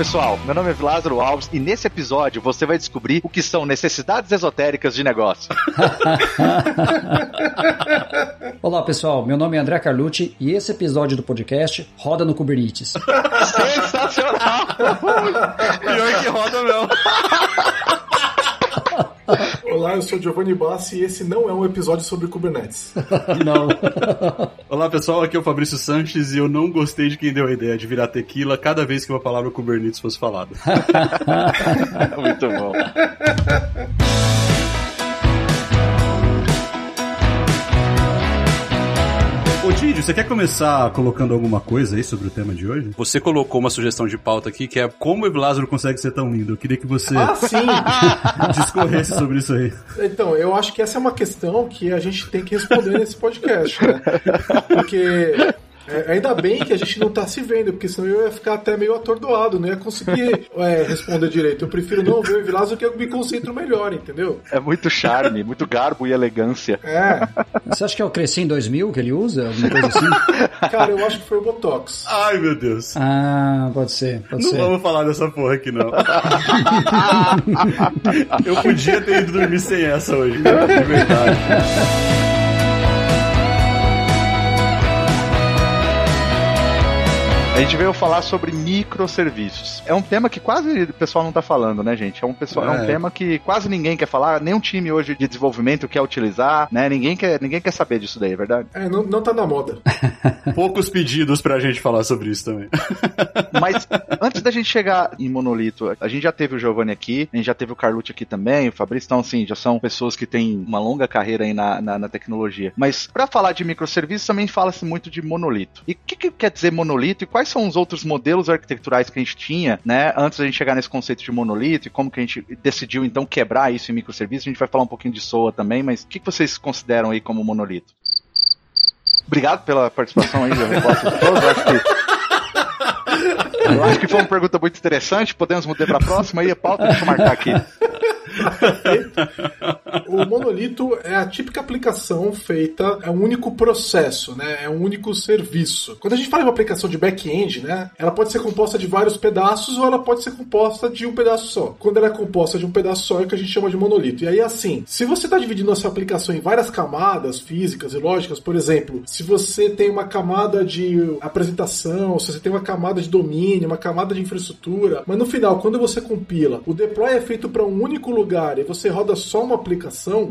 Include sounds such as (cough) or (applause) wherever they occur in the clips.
Pessoal, meu nome é Lázaro Alves e nesse episódio você vai descobrir o que são necessidades esotéricas de negócio. (laughs) Olá pessoal, meu nome é André Carlucci e esse episódio do podcast roda no Kubernetes. (laughs) Sensacional! Pior que roda mesmo. (laughs) Olá, eu sou Giovanni Bassi e esse não é um episódio sobre Kubernetes. (laughs) Não. Olá pessoal, aqui é o Fabrício Sanches e eu não gostei de quem deu a ideia de virar tequila cada vez que uma palavra Kubernetes fosse falada. (laughs) Muito bom. Didi, você quer começar colocando alguma coisa aí sobre o tema de hoje? Você colocou uma sugestão de pauta aqui que é como o Lázaro consegue ser tão lindo. Eu queria que você Ah, sim! (laughs) discorresse sobre isso aí. Então, eu acho que essa é uma questão que a gente tem que responder nesse podcast, né? Porque é, ainda bem que a gente não tá se vendo, porque senão eu ia ficar até meio atordoado, não ia conseguir (laughs) é, responder direito. Eu prefiro não ver o Vilazo que eu me concentro melhor, entendeu? É muito charme, muito garbo e elegância. É, Você acha que é o Crescem 2000 que ele usa? Alguma coisa assim? (laughs) cara, eu acho que foi o Botox. Ai, meu Deus. Ah, pode ser, pode Não ser. vamos falar dessa porra aqui, não. (laughs) Eu podia ter ido dormir sem essa hoje, cara, de verdade. A gente veio falar sobre microserviços. É um tema que quase o pessoal não tá falando, né, gente? É um, pessoal, é. um É. tema que quase ninguém quer falar, nenhum time hoje de desenvolvimento quer utilizar, né? Ninguém quer, ninguém quer saber disso daí, é verdade? É, não, não tá na moda. (laughs) Poucos pedidos pra gente falar sobre isso também. (laughs) Mas antes da gente chegar em monolito, a gente já teve o Giovanni aqui, a gente já teve o Carlucci aqui também, o Fabrício, então assim, já são pessoas que têm uma longa carreira aí na, na, na tecnologia. Mas para falar de microserviços também fala-se muito de monolito. E o que, que quer dizer monolito e quais são os outros modelos arquiteturais que a gente tinha, né, antes da gente chegar nesse conceito de monolito e como que a gente decidiu então quebrar isso em microserviços? A gente vai falar um pouquinho de SOA também, mas o que, que vocês consideram aí como monolito? Obrigado pela participação aí, da resposta de todos. Eu acho que (laughs) eu acho que foi uma pergunta muito interessante. Podemos mudar para a próxima aí, a pauta, deixa eu marcar aqui. (laughs) O monolito é a típica aplicação feita, é um único processo, né? É um único serviço. Quando a gente fala de uma aplicação de back-end, né? Ela pode ser composta de vários pedaços ou ela pode ser composta de um pedaço só. Quando ela é composta de um pedaço só é o que a gente chama de monolito. E aí, assim, se você está dividindo a sua aplicação em várias camadas físicas e lógicas, por exemplo, se você tem uma camada de apresentação, se você tem uma camada de domínio, uma camada de infraestrutura, mas no final, quando você compila, o deploy é feito para um único lugar e você roda só uma aplicação,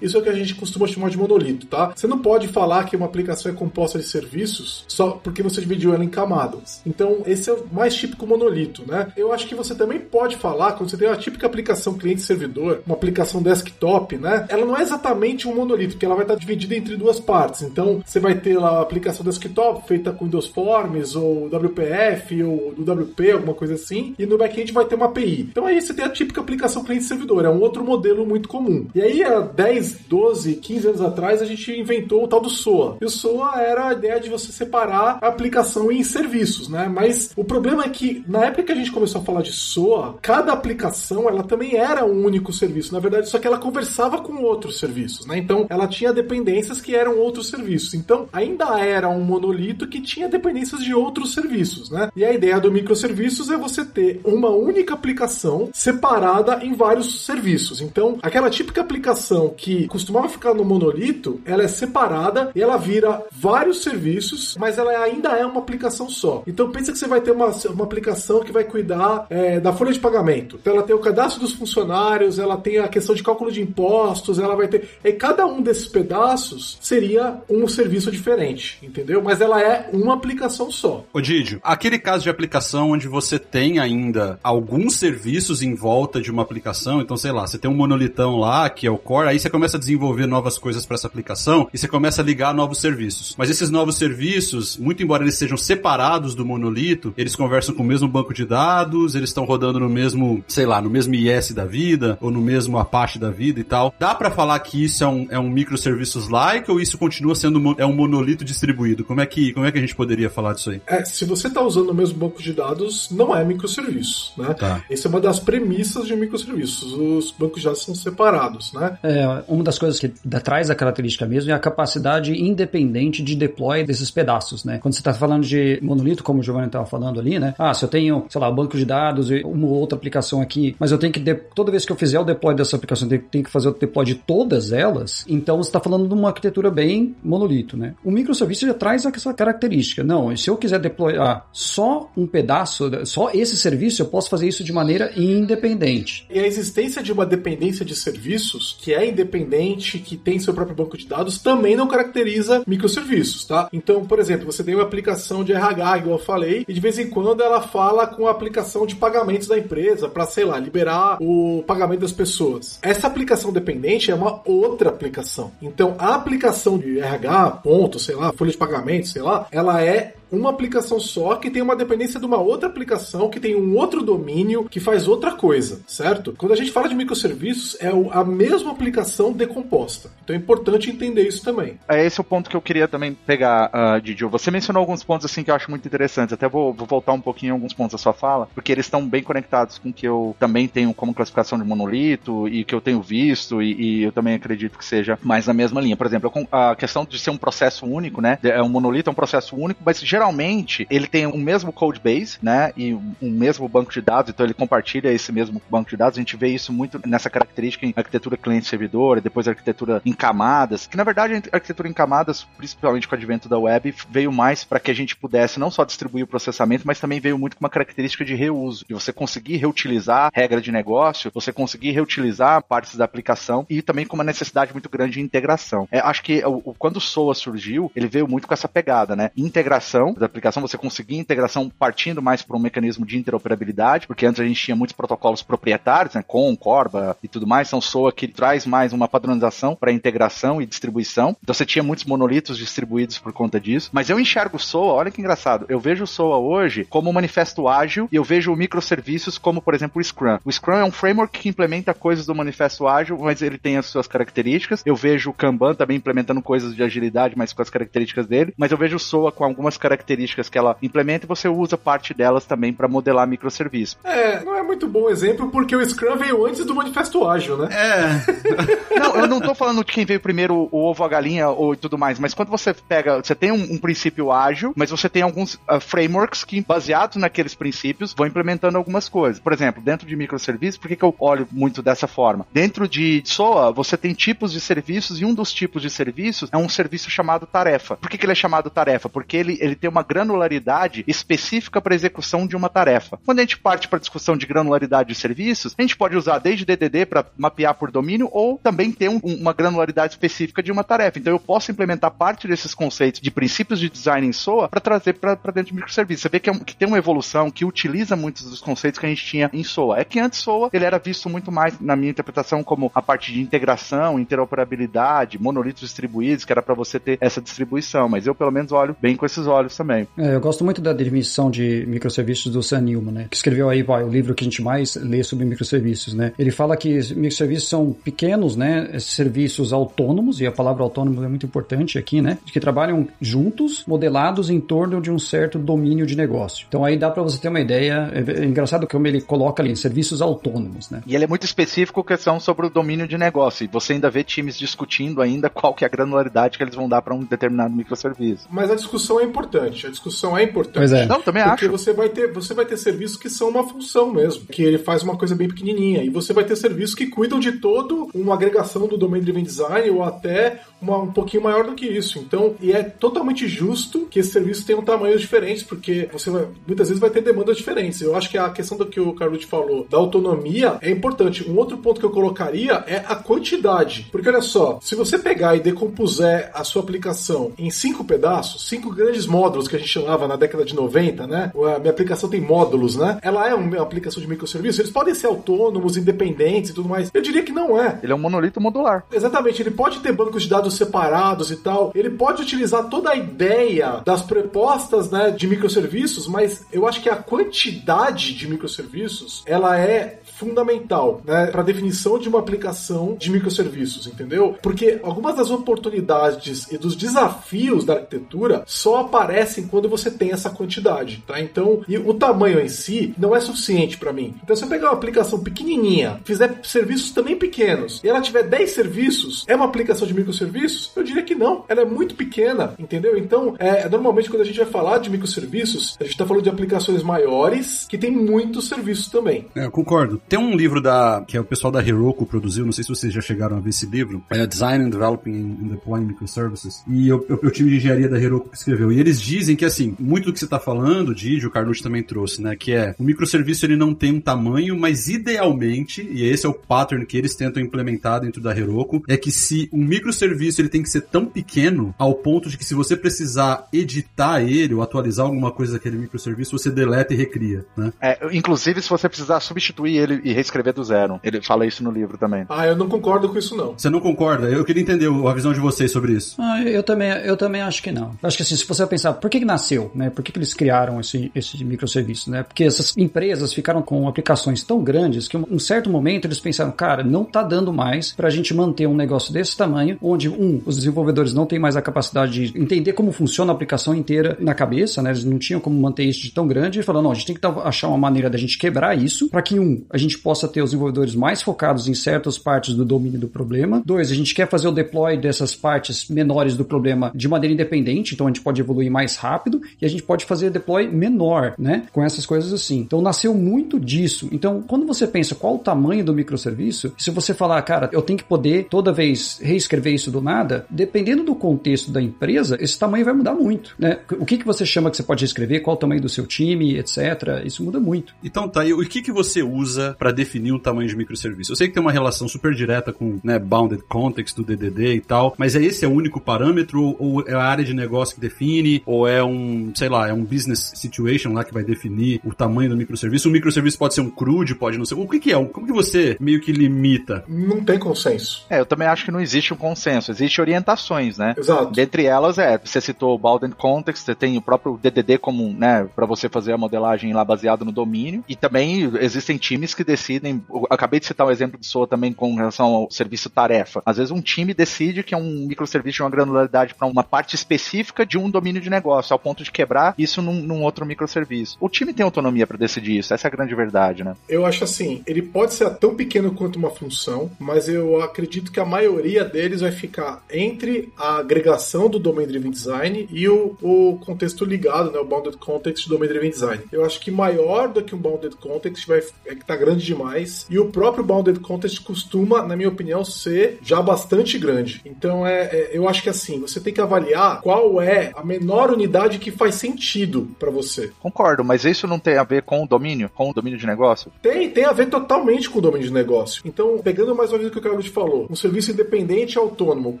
isso é o que a gente costuma chamar de monolito, tá? Você não pode falar que uma aplicação é composta de serviços só porque você dividiu ela em camadas. Então, esse é o mais típico monolito, né? Eu acho que você também pode falar, quando você tem uma típica aplicação cliente-servidor, uma aplicação desktop, né? Ela não é exatamente um monolito, porque ela vai estar dividida entre duas partes. Então, você vai ter lá a aplicação desktop feita com Windows Forms, ou WPF, ou WP, alguma coisa assim, e no back-end vai ter uma API. Então aí você tem a típica aplicação cliente-servidor, é um outro modelo muito comum. E aí, há 10, 12, 15 anos atrás, a gente inventou o tal do SOA. E o SOA era a ideia de você separar a aplicação em serviços, né? Mas o problema é que, na época que a gente começou a falar de SOA, cada aplicação, ela também era um único serviço. Na verdade, só que ela conversava com outros serviços, né? Então, ela tinha dependências que eram outros serviços. Então, ainda era um monolito que tinha dependências de outros serviços, né? E a ideia do microserviços é você ter uma única aplicação separada em vários serviços. Então, aquela típica aplicação que costumava ficar no monolito, ela é separada e ela vira vários serviços, mas ela ainda é uma aplicação só. Então, pensa que você vai ter uma, uma aplicação que vai cuidar é, da folha de pagamento. Então, ela tem o cadastro dos funcionários, ela tem a questão de cálculo de impostos, ela vai ter. E cada um desses pedaços seria um serviço diferente, entendeu? Mas ela é uma aplicação só. Ô Didio, aquele caso de aplicação onde você tem ainda alguns serviços em volta de uma aplicação, então sei lá, você tem um monolitão lá, que é o core, aí você começa a desenvolver novas coisas para essa aplicação e você começa a ligar novos serviços. Mas esses novos serviços, muito embora eles sejam separados do monolito, eles conversam com o mesmo banco de dados, eles estão rodando no mesmo, sei lá, no mesmo IS da vida ou no mesmo Apache da vida e tal. Dá para falar que isso é um, é um microserviços like ou isso continua sendo é um monolito distribuído? Como é que como é que a gente poderia falar disso aí? É, se você está usando o mesmo banco de dados, não é microserviço, né? Tá. Essa é uma das premissas de microserviços. Os bancos de dados são separados, né? É, uma das coisas que traz a característica mesmo é a capacidade independente de deploy desses pedaços, né? Quando você está falando de monolito, como o Giovanni estava falando ali, né? Ah, se eu tenho, sei lá, um banco de dados e uma outra aplicação aqui, mas eu tenho que, de... toda vez que eu fizer o deploy dessa aplicação, eu tenho que fazer o deploy de todas elas, então você está falando de uma arquitetura bem monolito, né? O microserviço já traz essa característica. Não, se eu quiser deployar só um pedaço, só esse serviço, eu posso fazer isso de maneira independente. E a existência de uma dependência de serviços, que é independente, que tem seu próprio banco de dados, também não caracteriza microserviços, tá? Então, por exemplo, você tem uma aplicação de RH, igual eu falei, e de vez em quando ela fala com a aplicação de pagamentos da empresa para, sei lá, liberar o pagamento das pessoas. Essa aplicação dependente é uma outra aplicação. Então, a aplicação de RH, ponto, sei lá, folha de pagamento, sei lá, ela é uma aplicação só que tem uma dependência de uma outra aplicação que tem um outro domínio que faz outra coisa, certo? Quando a gente fala de microserviços, é a mesma aplicação decomposta. Então é importante entender isso também. É esse o ponto que eu queria também pegar, uh, Didi. Você mencionou alguns pontos assim que eu acho muito interessantes. Até vou, vou voltar um pouquinho em alguns pontos da sua fala, porque eles estão bem conectados com o que eu também tenho como classificação de monolito e que eu tenho visto e, e eu também acredito que seja mais na mesma linha. Por exemplo, a questão de ser um processo único, né? É um monolito, é um processo único, mas geralmente geralmente ele tem o mesmo code base, né? E um mesmo banco de dados, então ele compartilha esse mesmo banco de dados. A gente vê isso muito nessa característica em arquitetura cliente-servidor, depois arquitetura em camadas, que na verdade a arquitetura em camadas, principalmente com o advento da web, veio mais para que a gente pudesse não só distribuir o processamento, mas também veio muito com uma característica de reuso, de você conseguir reutilizar regra de negócio, você conseguir reutilizar partes da aplicação e também com uma necessidade muito grande de integração. É, acho que o, quando o SOA surgiu, ele veio muito com essa pegada, né? Integração da aplicação, você conseguir integração partindo mais para um mecanismo de interoperabilidade, porque antes a gente tinha muitos protocolos proprietários, né, com, Corba e tudo mais, então SOA que traz mais uma padronização para integração e distribuição. Então você tinha muitos monolitos distribuídos por conta disso. Mas eu enxergo o SOA, olha que engraçado, eu vejo o SOA hoje como um manifesto ágil e eu vejo microserviços como, por exemplo, o Scrum. O Scrum é um framework que implementa coisas do manifesto ágil, mas ele tem as suas características. Eu vejo o Kanban também implementando coisas de agilidade, mas com as características dele. Mas eu vejo o SOA com algumas características características que ela implementa e você usa parte delas também para modelar microserviços. É, não é muito bom exemplo porque o Scrum veio antes do Manifesto Ágil, né? É. (laughs) não, eu não tô falando de quem veio primeiro o ovo, a galinha ou tudo mais, mas quando você pega, você tem um, um princípio ágil, mas você tem alguns uh, frameworks que, baseados naqueles princípios, vão implementando algumas coisas. Por exemplo, dentro de microserviços, por que, que eu olho muito dessa forma? Dentro de SOA, você tem tipos de serviços e um dos tipos de serviços é um serviço chamado tarefa. Por que, que ele é chamado tarefa? Porque ele, ele tem uma granularidade específica para execução de uma tarefa. Quando a gente parte para a discussão de granularidade de serviços, a gente pode usar desde DDD para mapear por domínio ou também ter um, uma granularidade específica de uma tarefa. Então eu posso implementar parte desses conceitos de princípios de design em SOA para trazer para dentro de microserviços. Você vê que, é um, que, tem uma evolução que utiliza muitos dos conceitos que a gente tinha em SOA. É que antes SOA ele era visto muito mais, na minha interpretação, como a parte de integração, interoperabilidade, monolitos distribuídos, que era para você ter essa distribuição. Mas eu, pelo menos, olho bem com esses olhos também. É, eu gosto muito da definição de microserviços do Sam Newman, né? Que escreveu aí vai, o livro que a gente mais lê sobre microserviços, né? Ele fala que microserviços são pequenos, né? Serviços autônomos, e a palavra autônomo é muito importante aqui, né? Que trabalham juntos, modelados em torno de um certo domínio de negócio. Então aí dá para você ter uma ideia. É, é engraçado como ele coloca ali, serviços autônomos, né? E ele é muito específico questão sobre o domínio de negócio. E você ainda vê times discutindo ainda qual que é a granularidade que eles vão dar para um determinado microserviço. Mas a discussão é importante a discussão é importante. Pois é. Não, também porque acho. você vai ter, você vai ter serviços que são uma função mesmo, que ele faz uma coisa bem pequenininha, e você vai ter serviços que cuidam de todo uma agregação do domain driven design ou até uma, um pouquinho maior do que isso. Então, e é totalmente justo que esse serviço tenha um tamanho diferente, porque você vai, muitas vezes vai ter demandas diferentes. Eu acho que a questão do que o Carlucci falou, da autonomia, é importante. Um outro ponto que eu colocaria é a quantidade. Porque olha só, se você pegar e decompuser a sua aplicação em cinco pedaços, cinco grandes módulos que a gente chamava na década de 90, né? A minha aplicação tem módulos, né? Ela é uma aplicação de microserviços, eles podem ser autônomos, independentes e tudo mais. Eu diria que não é. Ele é um monolito modular. Exatamente, ele pode ter bancos de dados separados e tal. Ele pode utilizar toda a ideia das propostas né, de microserviços, mas eu acho que a quantidade de microserviços ela é fundamental né, para a definição de uma aplicação de microserviços, entendeu? Porque algumas das oportunidades e dos desafios da arquitetura só aparecem quando você tem essa quantidade, tá? Então, e o tamanho em si não é suficiente para mim. Então, se eu pegar uma aplicação pequenininha, fizer serviços também pequenos, e ela tiver 10 serviços, é uma aplicação de microserviços? Eu diria que não. Ela é muito pequena, entendeu? Então, é, normalmente quando a gente vai falar de microserviços, a gente está falando de aplicações maiores que tem muitos serviços também. É, eu concordo. Tem um livro da que é o pessoal da Heroku produziu, não sei se vocês já chegaram a ver esse livro, é Design and Developing and Deploying Microservices. E o time de engenharia da Heroku que escreveu. E eles dizem que assim, muito do que você está falando, Didi, o Carlucci também trouxe, né, que é o microserviço ele não tem um tamanho, mas idealmente, e esse é o pattern que eles tentam implementar dentro da Heroku, é que se um microserviço ele tem que ser tão pequeno ao ponto de que se você precisar editar ele ou atualizar alguma coisa daquele microserviço, você deleta e recria, né? É, inclusive se você precisar substituir ele e reescrever do zero. Ele fala isso no livro também. Ah, eu não concordo com isso não. Você não concorda? Eu queria entender a visão de vocês sobre isso. Ah, eu também, eu também acho que não. Acho que assim, se você pensar, por que, que nasceu, né? Por que, que eles criaram esse, esse microserviço, né? Porque essas empresas ficaram com aplicações tão grandes que um certo momento eles pensaram, cara, não tá dando mais pra gente manter um negócio desse tamanho, onde, um, os desenvolvedores não têm mais a capacidade de entender como funciona a aplicação inteira na cabeça, né? Eles não tinham como manter isso de tão grande e falaram, não, a gente tem que achar uma maneira da gente quebrar isso para que, um, a gente possa ter os desenvolvedores mais focados em certas partes do domínio do problema. Dois, a gente quer fazer o deploy dessas partes menores do problema de maneira independente, então a gente pode evoluir mais rápido e a gente pode fazer deploy menor, né? Com essas coisas assim. Então nasceu muito disso. Então, quando você pensa qual o tamanho do microserviço, se você falar, cara, eu tenho que poder toda vez reescrever isso do nada, dependendo do contexto da empresa, esse tamanho vai mudar muito, né? O que, que você chama que você pode reescrever, qual o tamanho do seu time, etc. Isso muda muito. Então tá, e o que, que você usa para definir um tamanho de microserviço? Eu sei que tem uma relação super direta com né, bounded context do DDD e tal, mas é esse é o único parâmetro ou é a área de negócio que define ou é um, sei lá, é um business situation lá que vai definir o tamanho do microserviço? O microserviço pode ser um crude, pode não ser. O que, que é? Como que você meio que limita? Não tem consenso. É, eu também acho que não existe um consenso, existe orientações, né? Exato. Dentre elas é, você citou o bounded context, você tem o próprio DDD como, né, para você fazer a modelagem lá baseada no domínio, e também existem times que decidem, eu acabei de citar o um exemplo de SOA também com relação ao serviço tarefa. Às vezes um time decide que é um microserviço de uma granularidade para uma parte específica de um domínio de negócio, ao ponto de quebrar isso num, num outro microserviço. O time tem autonomia para decidir isso, essa é a grande verdade, né? Eu acho assim, ele pode ser tão pequeno quanto uma função, mas eu acredito que a maioria deles vai ficar entre a agregação do Domain Driven Design e o, o contexto ligado, né, o Bounded Context do Domain Driven Design. Eu acho que maior do que um Bounded Context vai, é que tá grande demais, e o próprio Bounded Context costuma, na minha opinião, ser já bastante grande. Então, é, é eu acho que assim, você tem que avaliar qual é a menor unidade que faz sentido para você. Concordo, mas isso não tem a ver com o domínio, com o domínio de negócio? Tem, tem a ver totalmente com o domínio de negócio. Então, pegando mais uma vez o que o Carlos falou, um serviço independente e autônomo,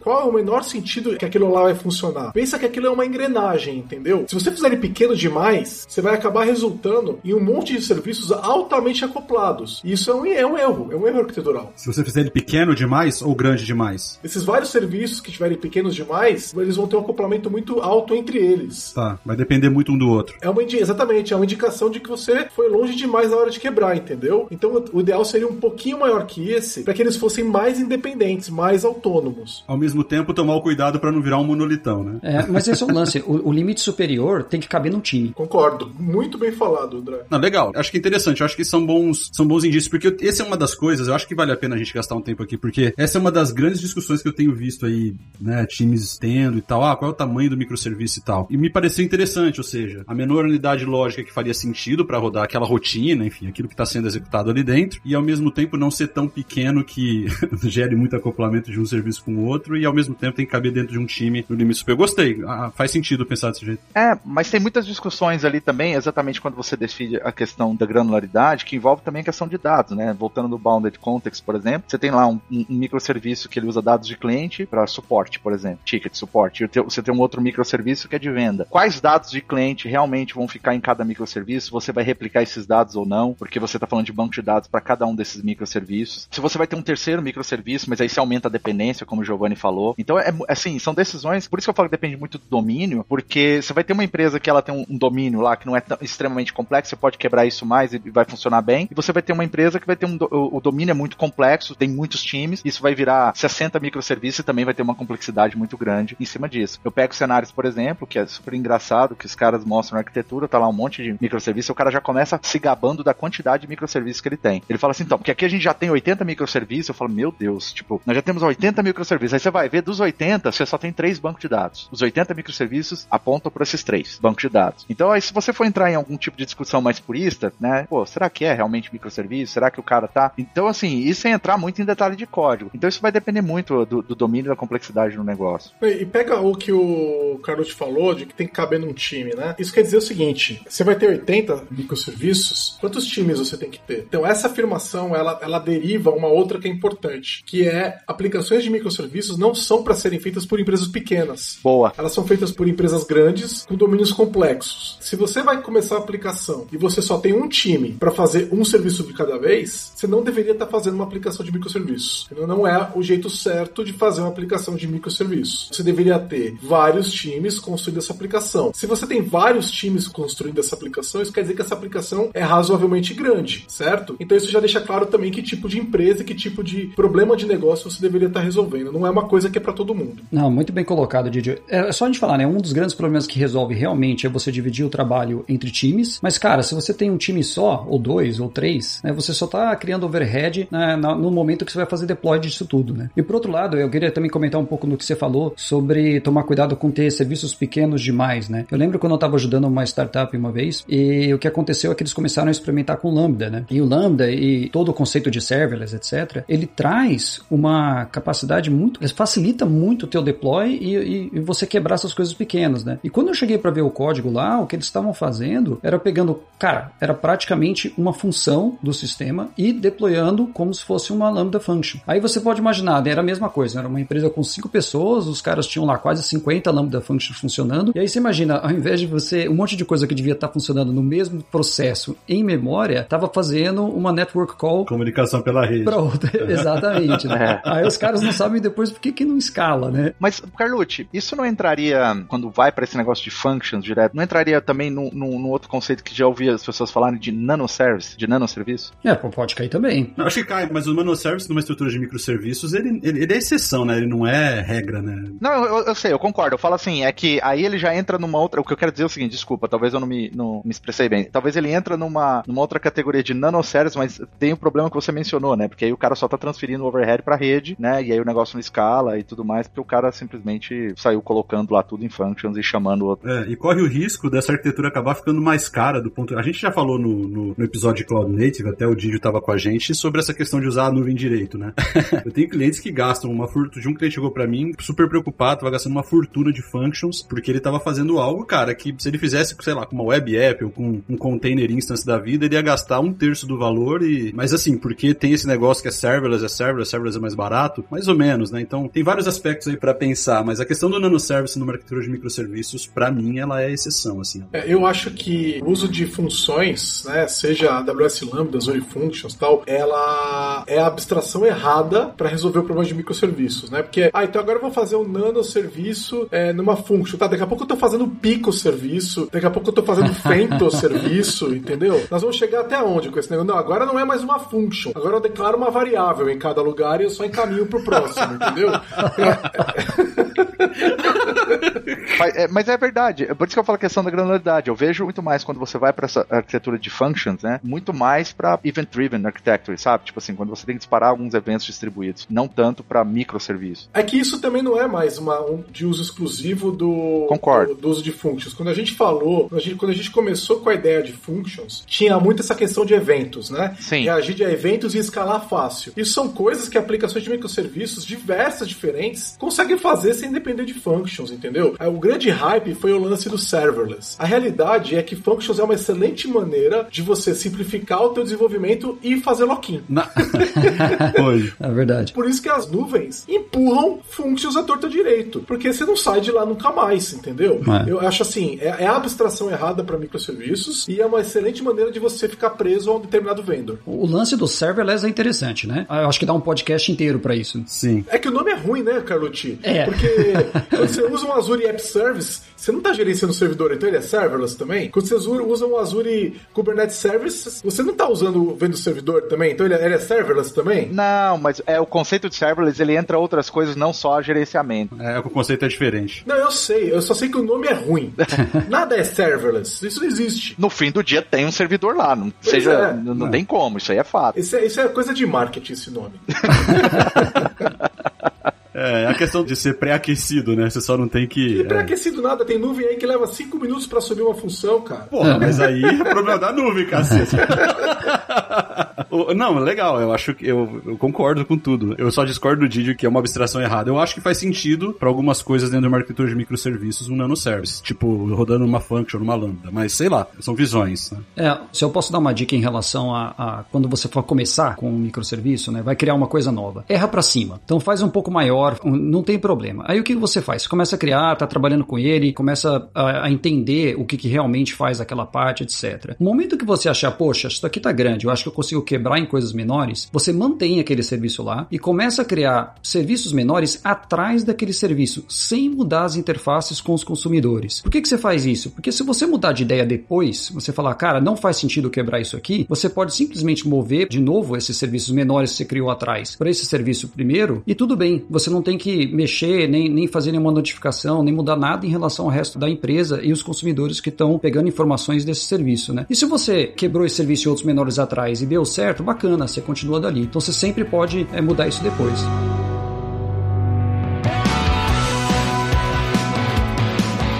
qual é o menor sentido que aquilo lá vai funcionar? Pensa que aquilo é uma engrenagem, entendeu? Se você fizer ele pequeno demais, você vai acabar resultando em um monte de serviços altamente acoplados. E isso é um, é um erro, é um erro arquitetural. Se você fizer ele pequeno demais ou grande demais? Esses vários serviços que tiverem pequenos demais, eles vão ter um acoplamento muito alto entre eles. Tá, vai depender muito um do outro. É uma exatamente, é uma indicação de que você foi longe demais na hora de quebrar, entendeu? Então o ideal seria um pouquinho maior que esse, para que eles fossem mais independentes, mais autônomos. Ao mesmo tempo, tomar o cuidado para não virar um monolitão, né? É, mas esse é o lance. O, o, limite superior tem que caber no time. Concordo. Muito bem falado, André. Não, legal. Acho que é interessante. Acho que são bons, são bons indícios, porque essa é uma das coisas, eu acho que vale a pena a gente gastar um tempo aqui, porque essa é uma das grandes discussões que eu tenho visto aí, né, times tendo e tal, ah, qual é o tamanho do microserviço e tal. E me pareceu interessante, ou seja, a menor unidade lógica que faria sentido para rodar aquela rotina, enfim, aquilo que está sendo executado ali dentro, e ao mesmo tempo não ser tão pequeno que (laughs) gere muito acoplamento de um serviço com o outro, e ao mesmo tempo tem que caber dentro de um time no limite super. Eu gostei, ah, faz sentido pensar desse jeito. É, mas tem muitas discussões ali também, exatamente quando você define a questão da granularidade, que envolve também a de dados, né? Voltando no Bounded Context, por exemplo, você tem lá um, um microserviço que ele usa dados de cliente para suporte, por exemplo, ticket suporte, e você tem um outro microserviço que é de venda. Quais dados de cliente realmente vão ficar em cada microserviço? Você vai replicar esses dados ou não? Porque você está falando de banco de dados para cada um desses microserviços. Se você vai ter um terceiro microserviço, mas aí você aumenta a dependência, como o Giovanni falou. Então, é assim, são decisões, por isso que eu falo que depende muito do domínio, porque você vai ter uma empresa que ela tem um, um domínio lá que não é extremamente complexo, você pode quebrar isso mais e vai funcionar bem. E você vai ter uma empresa que vai ter um. O, o domínio é muito complexo, tem muitos times, isso vai virar 60 microserviços e também vai ter uma complexidade muito grande em cima disso. Eu pego cenários, por exemplo, que é super engraçado, que os caras mostram na arquitetura, tá lá um monte de microserviços, o cara já começa se gabando da quantidade de microserviços que ele tem. Ele fala assim, então, porque aqui a gente já tem 80 microserviços, eu falo, meu Deus, tipo, nós já temos 80 microserviços. Aí você vai ver, dos 80, você só tem três bancos de dados. Os 80 microserviços apontam para esses três bancos de dados. Então, aí se você for entrar em algum tipo de discussão mais purista, né, pô, será que é realmente microserviço? Será que o cara tá? Então, assim, isso sem entrar muito em detalhe de código. Então, isso vai depender muito do, do domínio da complexidade no negócio. E pega o que o Carlos falou de que tem que caber num time, né? Isso quer dizer o seguinte: você vai ter 80 microserviços, quantos times você tem que ter? Então, essa afirmação ela, ela deriva uma outra que é importante, que é aplicações de microserviços não são para serem feitas por empresas pequenas. Boa. Elas são feitas por empresas grandes com domínios complexos. Se você vai começar a aplicação e você só tem um time para fazer um serviço de cada vez, você não deveria estar fazendo uma aplicação de microserviços. Não é o jeito certo de fazer uma aplicação de microserviços. Você deveria ter vários times construindo essa aplicação. Se você tem vários times construindo essa aplicação, isso quer dizer que essa aplicação é razoavelmente grande, certo? Então isso já deixa claro também que tipo de empresa, que tipo de problema de negócio você deveria estar resolvendo. Não é uma coisa que é para todo mundo. Não, muito bem colocado, Didi. É só a gente falar, né? Um dos grandes problemas que resolve realmente é você dividir o trabalho entre times. Mas, cara, se você tem um time só, ou dois, ou três, né? Você só tá criando overhead né, no momento que você vai fazer deploy disso tudo, né? E por outro lado, eu queria também comentar um pouco no que você falou sobre tomar cuidado com ter serviços pequenos demais, né? Eu lembro quando eu estava ajudando uma startup uma vez e o que aconteceu é que eles começaram a experimentar com Lambda, né? E o Lambda e todo o conceito de serverless, etc., ele traz uma capacidade muito, facilita muito o teu deploy e, e, e você quebrar essas coisas pequenas, né? E quando eu cheguei para ver o código lá, o que eles estavam fazendo era pegando, cara, era praticamente uma função do sistema e deployando como se fosse uma Lambda Function. Aí você pode imaginar, né? era a mesma coisa, era uma empresa com cinco pessoas, os caras tinham lá quase 50 Lambda Functions funcionando, e aí você imagina, ao invés de você, um monte de coisa que devia estar funcionando no mesmo processo em memória, estava fazendo uma network call. Comunicação pela rede. Pra outra, (laughs) exatamente, né? É. Aí os caras não sabem depois por que, que não escala, né? Mas, Carlucci, isso não entraria, quando vai para esse negócio de functions direto, não entraria também num, num, outro conceito que já ouvi as pessoas falarem de nanoservice, de nanoserviço? É, pode cair também. Não, acho que cai, mas o nanoservice numa estrutura de microserviços, ele, ele, ele, é exceção, né? Ele não é regra, né? Não, eu, eu, sei, eu concordo. Eu falo assim, é que aí ele já entra numa outra. O que eu quero dizer é o seguinte, desculpa, talvez eu não me, não me expressei bem. Talvez ele entra numa, numa outra categoria de nanoservice, mas tem o problema que você mencionou, né? Porque aí o cara só tá transferindo o overhead pra rede, né? E aí o negócio não escala e tudo mais, porque o cara simplesmente saiu colocando lá tudo em functions e chamando o outro. É, e corre o risco dessa arquitetura acabar ficando mais cara do ponto. A gente já falou no, no, no episódio de Cloud Native, até o Didio tava com a gente, sobre essa questão de usar a nuvem direito, né? (laughs) eu tenho clientes que gastam uma fortuna. De um cliente chegou para mim super preocupado, tava gastando uma fortuna de functions, porque ele tava fazendo algo, cara, que se ele fizesse, sei lá, com uma web app ou com um container instance da vida, ele ia gastar um terço do valor e. Mas assim, porque tem esse negócio que é serverless, é serverless, serverless é mais barato, mais ou menos, né? Então tem vários aspectos aí para pensar, mas a questão do nanoservice numa arquitetura de microserviços, para mim, ela é exceção, assim. É, eu acho que o uso de funções, né, seja AWS Lambda, Zone Functions tal, ela é a abstração errada para resolver o problema de microserviços, né? Porque, ah, então agora eu vou fazer um nanoserviço é, numa function, tá? Daqui a pouco eu tô fazendo pico serviço, daqui a pouco eu tô fazendo (laughs) femto serviço, entendeu? Nós vamos chegar até onde com esse negócio? Não, agora não é mais uma function, agora eu declaro uma variável em cada lugar e eu só encaminho pro próximo, entendeu? (laughs) mas, é, mas é verdade. É por isso que eu falo a questão da granularidade. Eu vejo muito mais quando você vai para essa arquitetura de functions, né? Muito mais para event-driven architecture, sabe? Tipo assim, quando você tem que disparar alguns eventos distribuídos, não tanto para microserviços. É que isso também não é mais uma, um, de uso exclusivo do, Concordo. do, do uso de functions. Quando a gente falou, quando a gente, quando a gente começou com a ideia de functions, tinha muito essa questão de eventos, né? Sim. Reagir de eventos e escalar fácil. Isso são coisas que aplicações de microserviços diversas, diferentes, conseguem fazer sem depender de functions, entendeu? É, O grande hype foi o lance do serverless. A realidade é que functions é uma excelente maneira de você simplificar o teu desenvolvimento e fazer lock-in. Na... (laughs) Oi. É verdade. Por isso que as nuvens empurram functions à torta direito. Porque você não sai de lá nunca mais, entendeu? É. Eu acho assim, é, é a abstração errada para microserviços e é uma excelente maneira de você ficar preso a um determinado vendor. O lance do serverless é interessante, né? Ah, Eu acho que dá um podcast inteiro pra isso. Sim. É que o nome é ruim, né, Carlucci? É. Porque (laughs) quando você usa um Azure App Service, você não está gerenciando o servidor, então ele é serverless também. Quando você usa um Azure Kubernetes Service, você não usando vendo o servidor também, então ele é, ele é serverless também? Não, mas é o conceito de serverless, ele entra outras coisas, não só gerenciamento. É, o conceito é diferente. Não, eu sei, eu só sei que o nome é ruim. (laughs) Nada é serverless, isso não existe. No fim do dia tem um servidor lá, não, seja, é. não, não tem como, isso aí é fato. Isso é, isso é coisa de marketing, esse nome. (laughs) É, a questão de ser pré-aquecido, né? Você só não tem que. E pré-aquecido nada, tem nuvem aí que leva 5 minutos pra subir uma função, cara. Porra, mas aí é problema da nuvem, cacete. (laughs) (laughs) Não, legal, eu acho que eu, eu concordo com tudo. Eu só discordo do Didi que é uma abstração errada. Eu acho que faz sentido pra algumas coisas dentro de uma arquitetura de microserviços um nanoservice. Tipo, rodando numa function, numa lambda. Mas sei lá, são visões. Né? É, se eu posso dar uma dica em relação a, a quando você for começar com um microserviço, né, vai criar uma coisa nova. Erra pra cima. Então faz um pouco maior, não tem problema. Aí o que você faz? Você começa a criar, tá trabalhando com ele, começa a, a entender o que, que realmente faz aquela parte, etc. No momento que você achar, poxa, isso aqui tá grande, eu acho que eu consigo quebrar em coisas menores, você mantém aquele serviço lá e começa a criar serviços menores atrás daquele serviço, sem mudar as interfaces com os consumidores. Por que, que você faz isso? Porque se você mudar de ideia depois, você falar, cara, não faz sentido quebrar isso aqui, você pode simplesmente mover de novo esses serviços menores que você criou atrás para esse serviço primeiro e tudo bem, você não tem que mexer, nem, nem fazer nenhuma notificação, nem mudar nada em relação ao resto da empresa e os consumidores que estão pegando informações desse serviço, né? E se você quebrou esse serviço em outros menores atrás e deu certo, bacana, você continua dali. Então você sempre pode é, mudar isso depois.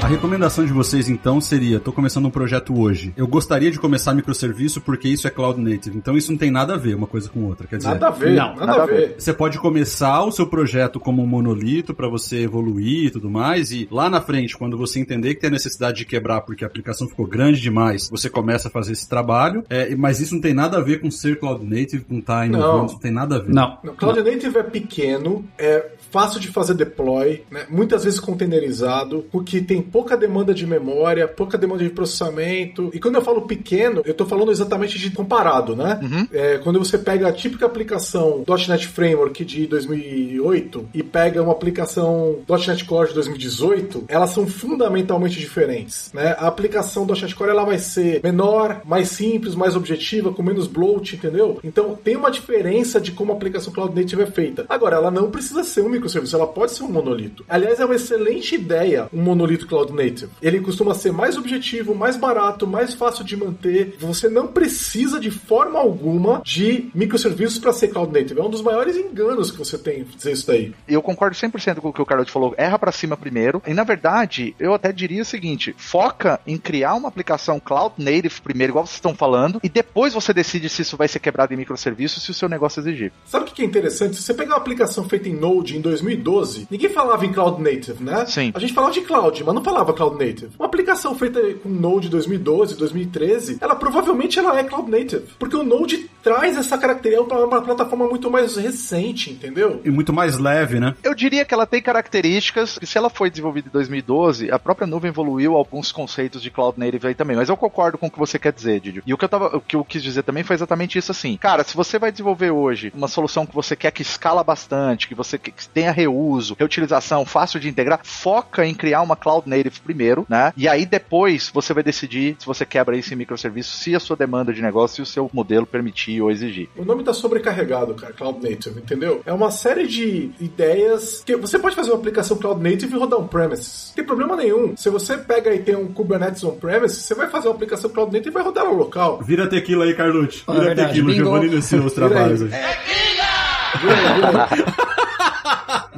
Recomendação de vocês então seria: tô começando um projeto hoje. Eu gostaria de começar microserviço porque isso é cloud native. Então isso não tem nada a ver uma coisa com outra. Quer dizer, Nada a ver, Não, nada, nada a ver. Você pode começar o seu projeto como um monolito para você evoluir e tudo mais, e lá na frente, quando você entender que tem a necessidade de quebrar porque a aplicação ficou grande demais, você começa a fazer esse trabalho. É, mas isso não tem nada a ver com ser cloud native, com estar inovando, Não. não tem nada a ver. Não. Não, Cloud Native é pequeno, é fácil de fazer deploy, né? muitas vezes containerizado, porque tem pouca demanda de memória, pouca demanda de processamento. E quando eu falo pequeno, eu estou falando exatamente de comparado, né? É, quando você pega a típica aplicação .NET Framework de 2008 e pega uma aplicação .NET Core de 2018, elas são fundamentalmente diferentes, né? A aplicação .NET Core ela vai ser menor, mais simples, mais objetiva, com menos bloat, entendeu? Então tem uma diferença de como a aplicação Cloud Native é feita. Agora, ela não precisa ser um microserviço, ela pode ser um monolito. Aliás, é uma excelente ideia um monolito Cloud Native. Ele costuma ser mais objetivo, mais barato, mais fácil de manter. Você não precisa de forma alguma de microserviços para ser Cloud Native. É um dos maiores enganos que você tem dizer isso daí. Eu concordo 100% com o que o Carlos falou. Erra pra cima primeiro. E na verdade, eu até diria o seguinte: foca em criar uma aplicação cloud native primeiro, igual vocês estão falando, e depois você decide se isso vai ser quebrado em microserviços se o seu negócio exigir. Sabe o que é interessante? Se você pegar uma aplicação feita em Node em 2012, ninguém falava em Cloud Native, né? Sim. A gente falava de Cloud, mas não falava Cloud Native. Uma aplicação feita com Node 2012, 2013, ela provavelmente ela é Cloud Native. Porque o Node traz essa característica para uma plataforma muito mais recente, entendeu? E muito mais leve, né? Eu diria que ela tem características que, se ela foi desenvolvida em 2012, a própria nuvem evoluiu alguns conceitos de cloud native aí também. Mas eu concordo com o que você quer dizer, Didio. E o que eu tava, o que eu quis dizer também foi exatamente isso assim. Cara, se você vai desenvolver hoje uma solução que você quer que escala bastante, que você quer que tenha reuso, reutilização, fácil de integrar, foca em criar uma cloud native primeiro, né? E aí depois você vai decidir se você quebra isso em microserviços, se a sua demanda de negócio, se o seu modelo permitir ou exigir. O nome tá sobrecarregado, cara, Cloud Native, entendeu? É uma série de ideias que você pode fazer uma aplicação Cloud Native e rodar on-premises. Não tem problema nenhum. Se você pega e tem um Kubernetes on-premises, você vai fazer uma aplicação Cloud Native e vai rodar no local. Vira tequila aí, Carlucci. Ah, Vira verdade, tequila. Giovanni iniciou os trabalhos aí.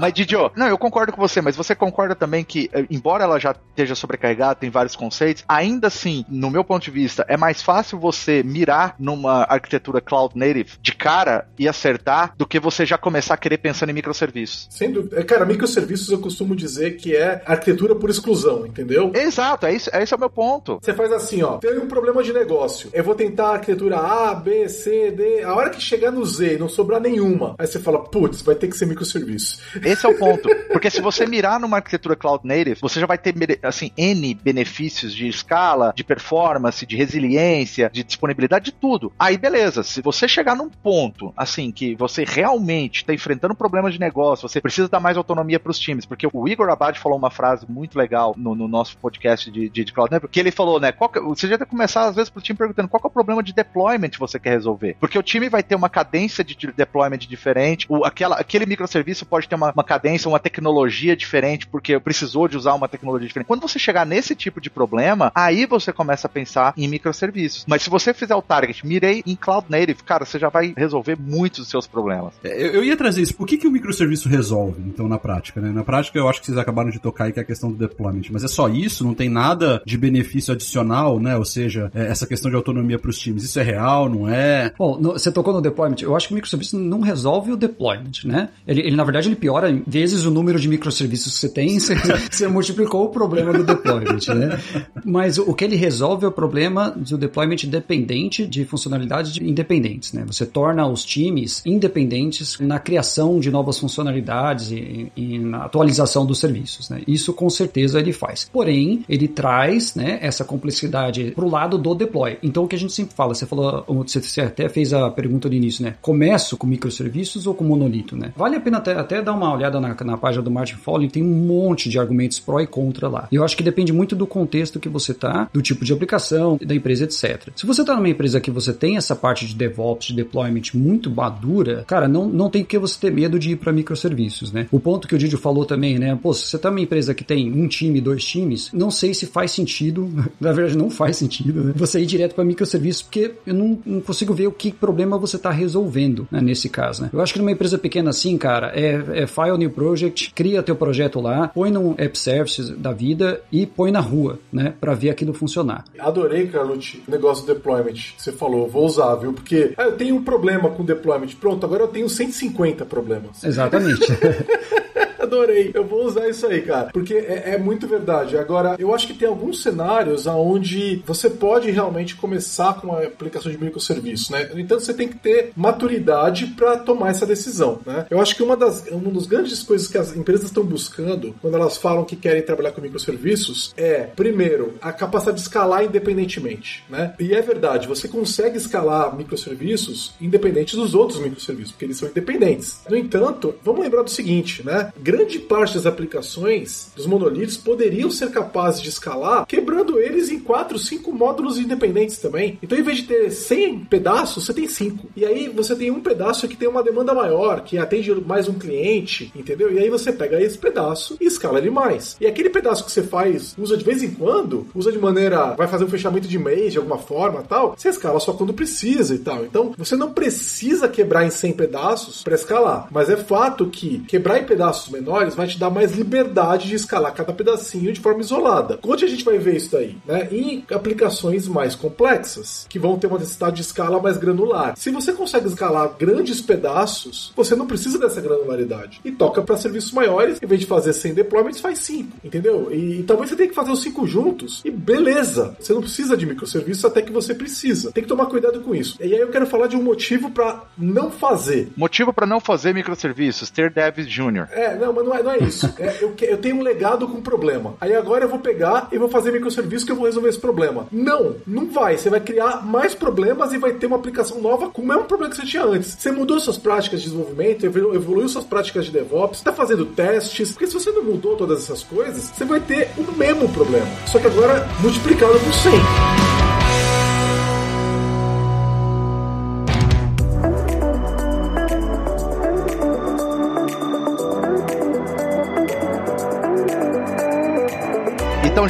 Mas, Didio, não, eu concordo com você, mas você concorda também que, eh, embora ela já esteja sobrecarregada, tem vários conceitos, ainda assim, no meu ponto de vista, é mais fácil você mirar numa arquitetura cloud native de cara e acertar do que você já começar a querer pensando em microserviços. Sem dúvida. É, Cara, microserviços eu costumo dizer que é arquitetura por exclusão, entendeu? Exato, é isso, esse é o meu ponto. Você faz assim, ó. Tem um problema de negócio. Eu vou tentar a arquitetura A, B, C, D. A hora que chegar no Z e não sobrar nenhuma, aí você fala, putz, vai ter que ser microserviço. Esse é o ponto. Porque se você mirar numa arquitetura cloud native, você já vai ter, assim, N benefícios de escala, de performance, de resiliência, de disponibilidade, de tudo. Aí, beleza. Se você chegar num ponto, assim, que você realmente está enfrentando problemas de negócio, você precisa dar mais autonomia para os times, porque o Igor Abad falou uma frase muito legal no, no nosso podcast de, de, de cloud native, que ele falou, né, que, você já tem que começar, às vezes, pro time perguntando qual é o problema de deployment que você quer resolver. Porque o time vai ter uma cadência de deployment diferente, o, aquela, aquele microserviço pode ter uma, uma cadência, uma tecnologia diferente, porque precisou de usar uma tecnologia diferente. Quando você chegar nesse tipo de problema, aí você começa a pensar em microserviços. Mas se você fizer o target, mirei em cloud native, cara, você já vai resolver muitos dos seus problemas. É, Eu, eu ia trazer isso. O que, que o microserviço resolve, então, na prática, né? Na prática, eu acho que vocês acabaram de tocar aí que é a questão do deployment. Mas é só isso? Não tem nada de benefício adicional, né? Ou seja, é, essa questão de autonomia para os times. Isso é real, não é? Bom, no- você tocou no deployment. Eu acho que o microserviço não resolve o deployment, né? Ele, ele, na verdade, ele piora em vezes o número de microserviços que você tem, você, (laughs) você multiplicou o problema do deployment, né? Mas o que ele resolve é o problema do deployment dependente de funcionalidades de- independentes, né? Você torna os times independentes na criação de novas funcionalidades e, e na atualização dos serviços, né? Isso com certeza ele faz. Porém, ele traz, né, essa complexidade pro lado do deploy. Então, o que a gente sempre fala, você falou, você você até fez a pergunta no início, né? Começo com microserviços ou com monolito, né? Vale a pena até, até dar uma olhada na, na página do Martin Fowler, tem um monte de argumentos pró e contra lá. E eu acho que depende muito do contexto que você tá, do tipo de aplicação, da empresa, etc. Se você tá numa empresa que você tem essa parte de DevOps, de deployment muito madura, cara, não, não tem que você ter medo de ir para microserviços, né? O ponto que o Didio falou também, né? Pô, se você tá numa empresa que tem um time, dois times, não sei se faz sentido, (laughs) na verdade não faz sentido, né? Você ir direto para microserviços, porque eu não, não consigo ver o que problema você tá resolvendo, né, nesse caso, né? Eu acho que numa empresa pequena assim, cara, é, é file new project, cria teu projeto lá, põe num app services da vida e põe na rua, né, para ver aquilo funcionar. Adorei, Carlucci, o negócio do deployment. que Você falou, vou usar, viu? Porque ah, eu tenho um problema com deployment. Pronto, agora eu tenho 150 problemas. Exatamente. (laughs) Adorei. Eu vou usar isso aí, cara. Porque é, é muito verdade. Agora, eu acho que tem alguns cenários onde você pode realmente começar com a aplicação de microserviço, né? No entanto, você tem que ter maturidade para tomar essa decisão, né? Eu acho que uma das, uma das grandes coisas que as empresas estão buscando quando elas falam que querem trabalhar com microserviços é, primeiro, a capacidade de escalar independentemente, né? E é verdade, você consegue escalar microserviços independente dos outros microserviços, porque eles são independentes. No entanto, vamos lembrar do seguinte, né? Grande parte das aplicações dos monolitos poderiam ser capazes de escalar quebrando eles em 4, 5 módulos independentes também. Então, em vez de ter 100 pedaços, você tem 5. E aí você tem um pedaço que tem uma demanda maior, que atende mais um cliente, entendeu? E aí você pega esse pedaço e escala ele mais. E aquele pedaço que você faz, usa de vez em quando, usa de maneira, vai fazer um fechamento de mês de alguma forma, tal, você escala só quando precisa e tal. Então, você não precisa quebrar em 100 pedaços para escalar, mas é fato que quebrar em pedaços menores vai te dar mais liberdade de escalar cada pedacinho de forma isolada. Onde a gente vai ver isso daí? Né? Em aplicações mais complexas, que vão ter uma necessidade de escala mais granular. Se você consegue escalar grandes pedaços, você não precisa dessa granularidade. E toca para serviços maiores, em vez de fazer 100 deployments, faz 5, entendeu? E, e talvez você tenha que fazer os 5 juntos, e beleza, você não precisa de microserviços até que você precisa. Tem que tomar cuidado com isso. E aí eu quero falar de um motivo para não fazer. Motivo para não fazer microserviços, ter devs júnior. É, não, mas não é, não é isso. (laughs) É, eu, eu tenho um legado com problema. Aí agora eu vou pegar e vou fazer microserviço que eu vou resolver esse problema. Não, não vai. Você vai criar mais problemas e vai ter uma aplicação nova com o mesmo problema que você tinha antes. Você mudou suas práticas de desenvolvimento, evolu- evoluiu suas práticas de DevOps, está fazendo testes. Porque se você não mudou todas essas coisas, você vai ter o mesmo problema. Só que agora multiplicado por 100.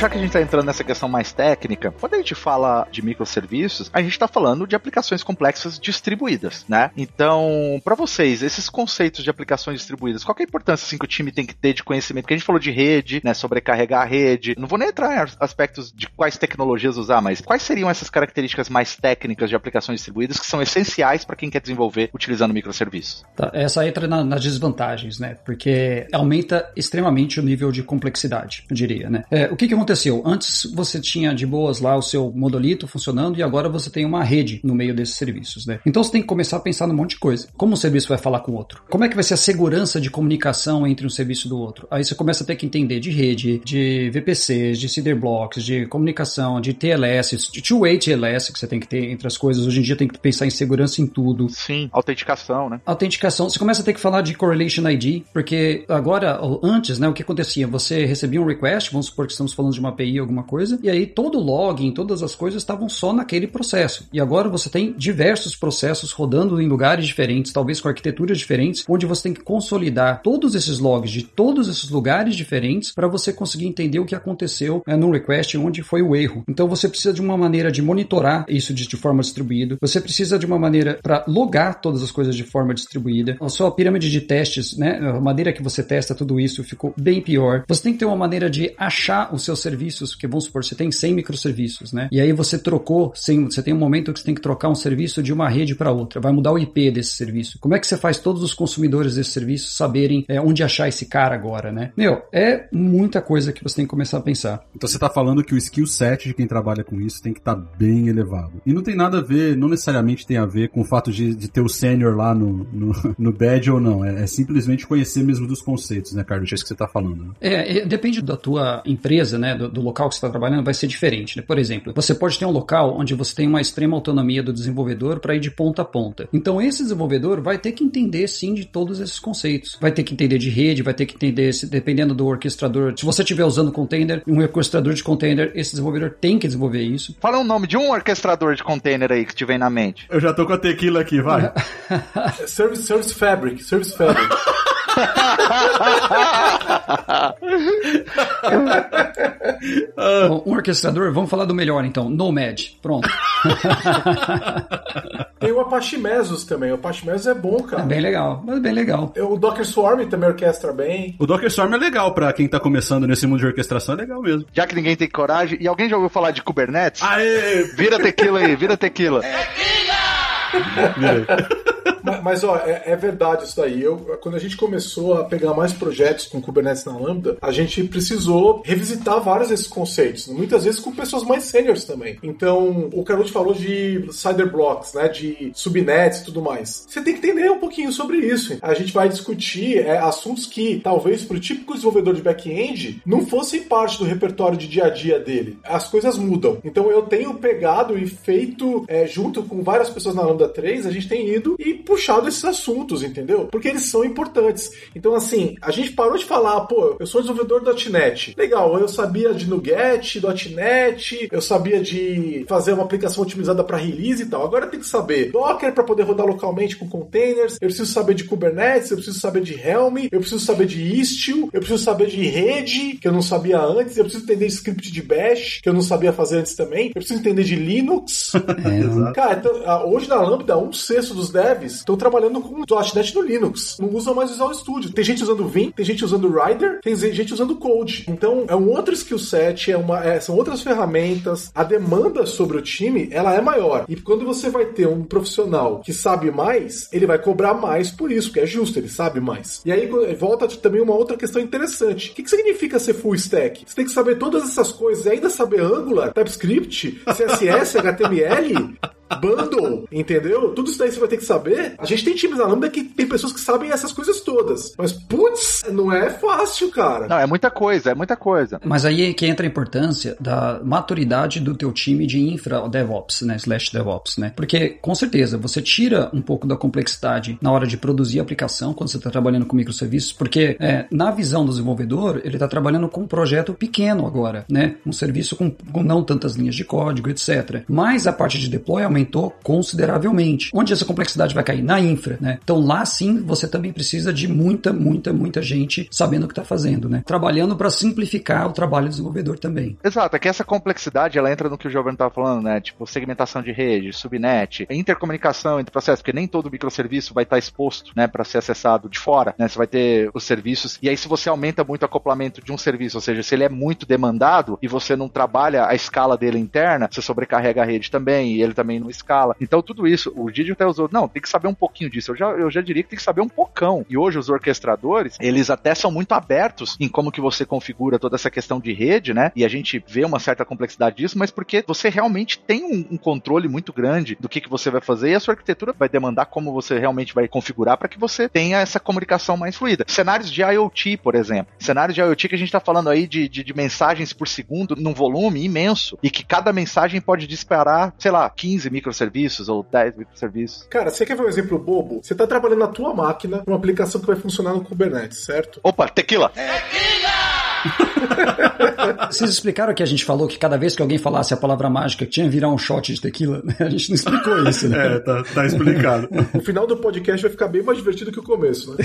Já que a gente está entrando nessa questão mais técnica, quando a gente fala de microserviços, a gente está falando de aplicações complexas distribuídas, né? Então, para vocês, esses conceitos de aplicações distribuídas, qual é a importância assim, que o time tem que ter de conhecimento? Porque a gente falou de rede, né? Sobrecarregar a rede. Não vou nem entrar em aspectos de quais tecnologias usar, mas quais seriam essas características mais técnicas de aplicações distribuídas que são essenciais para quem quer desenvolver utilizando microserviços? Tá, essa entra na, nas desvantagens, né? Porque aumenta extremamente o nível de complexidade, eu diria, né? É, o que, que aconteceu? Antes você tinha de boas lá o seu monolito funcionando e agora você tem uma rede no meio desses serviços, né? Então você tem que começar a pensar num monte de coisa. Como o serviço vai falar com o outro? Como é que vai ser a segurança de comunicação entre um serviço e do outro? Aí você começa a ter que entender de rede, de VPCs, de cider blocks, de comunicação, de TLS, de two-way TLS que você tem que ter entre as coisas. Hoje em dia tem que pensar em segurança em tudo. Sim, autenticação, né? Autenticação. Você começa a ter que falar de correlation ID, porque agora, antes, né, o que acontecia? Você recebia um request, vamos supor que estamos falando de uma API, alguma coisa, e aí todo o login, todas as coisas estavam só naquele processo. E agora você tem diversos processos rodando em lugares diferentes, talvez com arquiteturas diferentes, onde você tem que consolidar todos esses logs de todos esses lugares diferentes para você conseguir entender o que aconteceu né, no request, onde foi o erro. Então você precisa de uma maneira de monitorar isso de, de forma distribuída. Você precisa de uma maneira para logar todas as coisas de forma distribuída. A sua pirâmide de testes, né, a maneira que você testa tudo isso ficou bem pior. Você tem que ter uma maneira de achar os seus serviços, que vamos supor, você tem 100 microserviços, né? E aí você trocou, você tem um momento que você tem que trocar um serviço de uma rede para outra, vai mudar o IP desse serviço. Como é que você faz todos os consumidores desse serviço saberem é, onde achar esse cara agora, né? Meu, é muita coisa que você tem que começar a pensar. Então você está falando que o skill set de quem trabalha com isso tem que estar tá bem elevado. E não tem nada a ver, não necessariamente tem a ver com o fato de, de ter o sênior lá no, no, (laughs) no badge ou não. É, é, simplesmente conhecer mesmo dos conceitos, né, Carlos? É isso que você está falando. Né? É, é, depende da tua empresa, né, do, do local que você está trabalhando, vai ser diferente. Né? Por exemplo, você pode ter um local onde você tem uma extrema autonomia do desenvolvedor para ir de ponta a ponta. Então esse desenvolvedor vai ter que entender sim de todos esses conceitos. Vai ter que entender de rede, vai ter que entender, se, dependendo do orquestrador. Se você estiver usando container, um orquestrador de container, esse desenvolvedor tem que desenvolver isso. Fala o um nome de um orquestrador de container aí que te vem na mente. Eu já tô com a tequila aqui, vai. (laughs) service, service Fabric, Service Fabric. (laughs) um orquestrador, vamos falar do melhor então, Nomad. Pronto. Tem o Apache Mesos também. O Apache Mesos é bom, cara. É bem legal, mas bem legal. O Docker Swarm também orquestra bem. O Docker Swarm é legal pra quem tá começando nesse mundo de orquestração, é legal mesmo. Já que ninguém tem coragem, e alguém já ouviu falar de Kubernetes? Aê! Vira tequila aí, vira tequila. Tequila! Mas, mas, ó, é, é, verdade isso daí. Eu, quando a gente começou a pegar mais projetos com Kubernetes na Lambda, a gente precisou revisitar vários desses conceitos, muitas vezes com pessoas mais seniors também. Então, o Carlos falou de cider blocks, né, de subnets e tudo mais. Você tem que entender um pouquinho sobre isso. A gente vai discutir é, assuntos que talvez para o típico desenvolvedor de back-end não fossem parte do repertório de dia a dia dele. As coisas mudam. Então, eu tenho pegado e feito é, junto com várias pessoas na Lambda 3, a gente tem ido e puxado esses assuntos, entendeu? Porque eles são importantes. Então, assim, a gente parou de falar, pô, eu sou desenvolvedor do .NET. Legal, eu sabia de NuGet, .NET, eu sabia de fazer uma aplicação otimizada para release e tal. Agora eu tenho que saber Docker para poder rodar localmente com containers, eu preciso saber de Kubernetes, eu preciso saber de Helm, eu preciso saber de Istio, eu preciso saber de rede, que eu não sabia antes, eu preciso entender script de Bash, que eu não sabia fazer antes também, eu preciso entender de Linux. (laughs) É, Cara, então, hoje na Lambda, um sexto dos devs estão trabalhando com .NET no Linux. Não usam mais Visual Studio. Tem gente usando Vim, tem gente usando Rider, tem gente usando Code. Então, é um outro skill set, é uma, é, são outras ferramentas. A demanda sobre o time, ela é maior. E quando você vai ter um profissional que sabe mais, ele vai cobrar mais por isso, porque é justo, ele sabe mais. E aí volta também uma outra questão interessante. O que, que significa ser full stack? Você tem que saber todas essas coisas e ainda saber Angular, TypeScript, CSS, (laughs) HTML, bundle, entendeu? Tudo isso daí você vai ter que saber. A gente tem times na Lambda que tem pessoas que sabem essas coisas todas. Mas, putz, não é fácil, cara. Não, é muita coisa, é muita coisa. Mas aí é que entra a importância da maturidade do teu time de infra DevOps, né? Slash DevOps, né? Porque, com certeza, você tira um pouco da complexidade na hora de produzir a aplicação quando você está trabalhando com microserviços, porque é, na visão do desenvolvedor, ele está trabalhando com um projeto pequeno agora, né? Um serviço com, com não tantas linhas de código, etc. Mas a parte de deploy aumenta aumentou consideravelmente. Onde essa complexidade vai cair? Na infra, né? Então lá sim você também precisa de muita, muita, muita gente sabendo o que está fazendo, né? Trabalhando para simplificar o trabalho do desenvolvedor também. Exato, é que essa complexidade ela entra no que o Giovanni estava falando, né? Tipo, segmentação de rede, subnet, intercomunicação entre processos, porque nem todo microserviço vai estar exposto, né, para ser acessado de fora, né? Você vai ter os serviços, e aí se você aumenta muito o acoplamento de um serviço, ou seja, se ele é muito demandado e você não trabalha a escala dele interna, você sobrecarrega a rede também, e ele também não escala. Então tudo isso, o Didi até usou, não, tem que saber um pouquinho disso. Eu já, eu já diria que tem que saber um pocão. E hoje os orquestradores, eles até são muito abertos em como que você configura toda essa questão de rede, né? E a gente vê uma certa complexidade disso, mas porque você realmente tem um, um controle muito grande do que, que você vai fazer e a sua arquitetura vai demandar como você realmente vai configurar para que você tenha essa comunicação mais fluida. Cenários de IoT, por exemplo. Cenários de IoT que a gente está falando aí de, de, de, mensagens por segundo num volume imenso e que cada mensagem pode disparar, sei lá, 15 microserviços ou 10 microserviços. Cara, você quer ver um exemplo bobo? Você está trabalhando na tua máquina uma aplicação que vai funcionar no Kubernetes, certo? Opa, tequila! Tequila! (laughs) Vocês explicaram que a gente falou que cada vez que alguém falasse a palavra mágica tinha que virar um shot de tequila? (laughs) A gente não explicou isso, né? É, tá, tá explicado. (laughs) o final do podcast vai ficar bem mais divertido que o começo, né?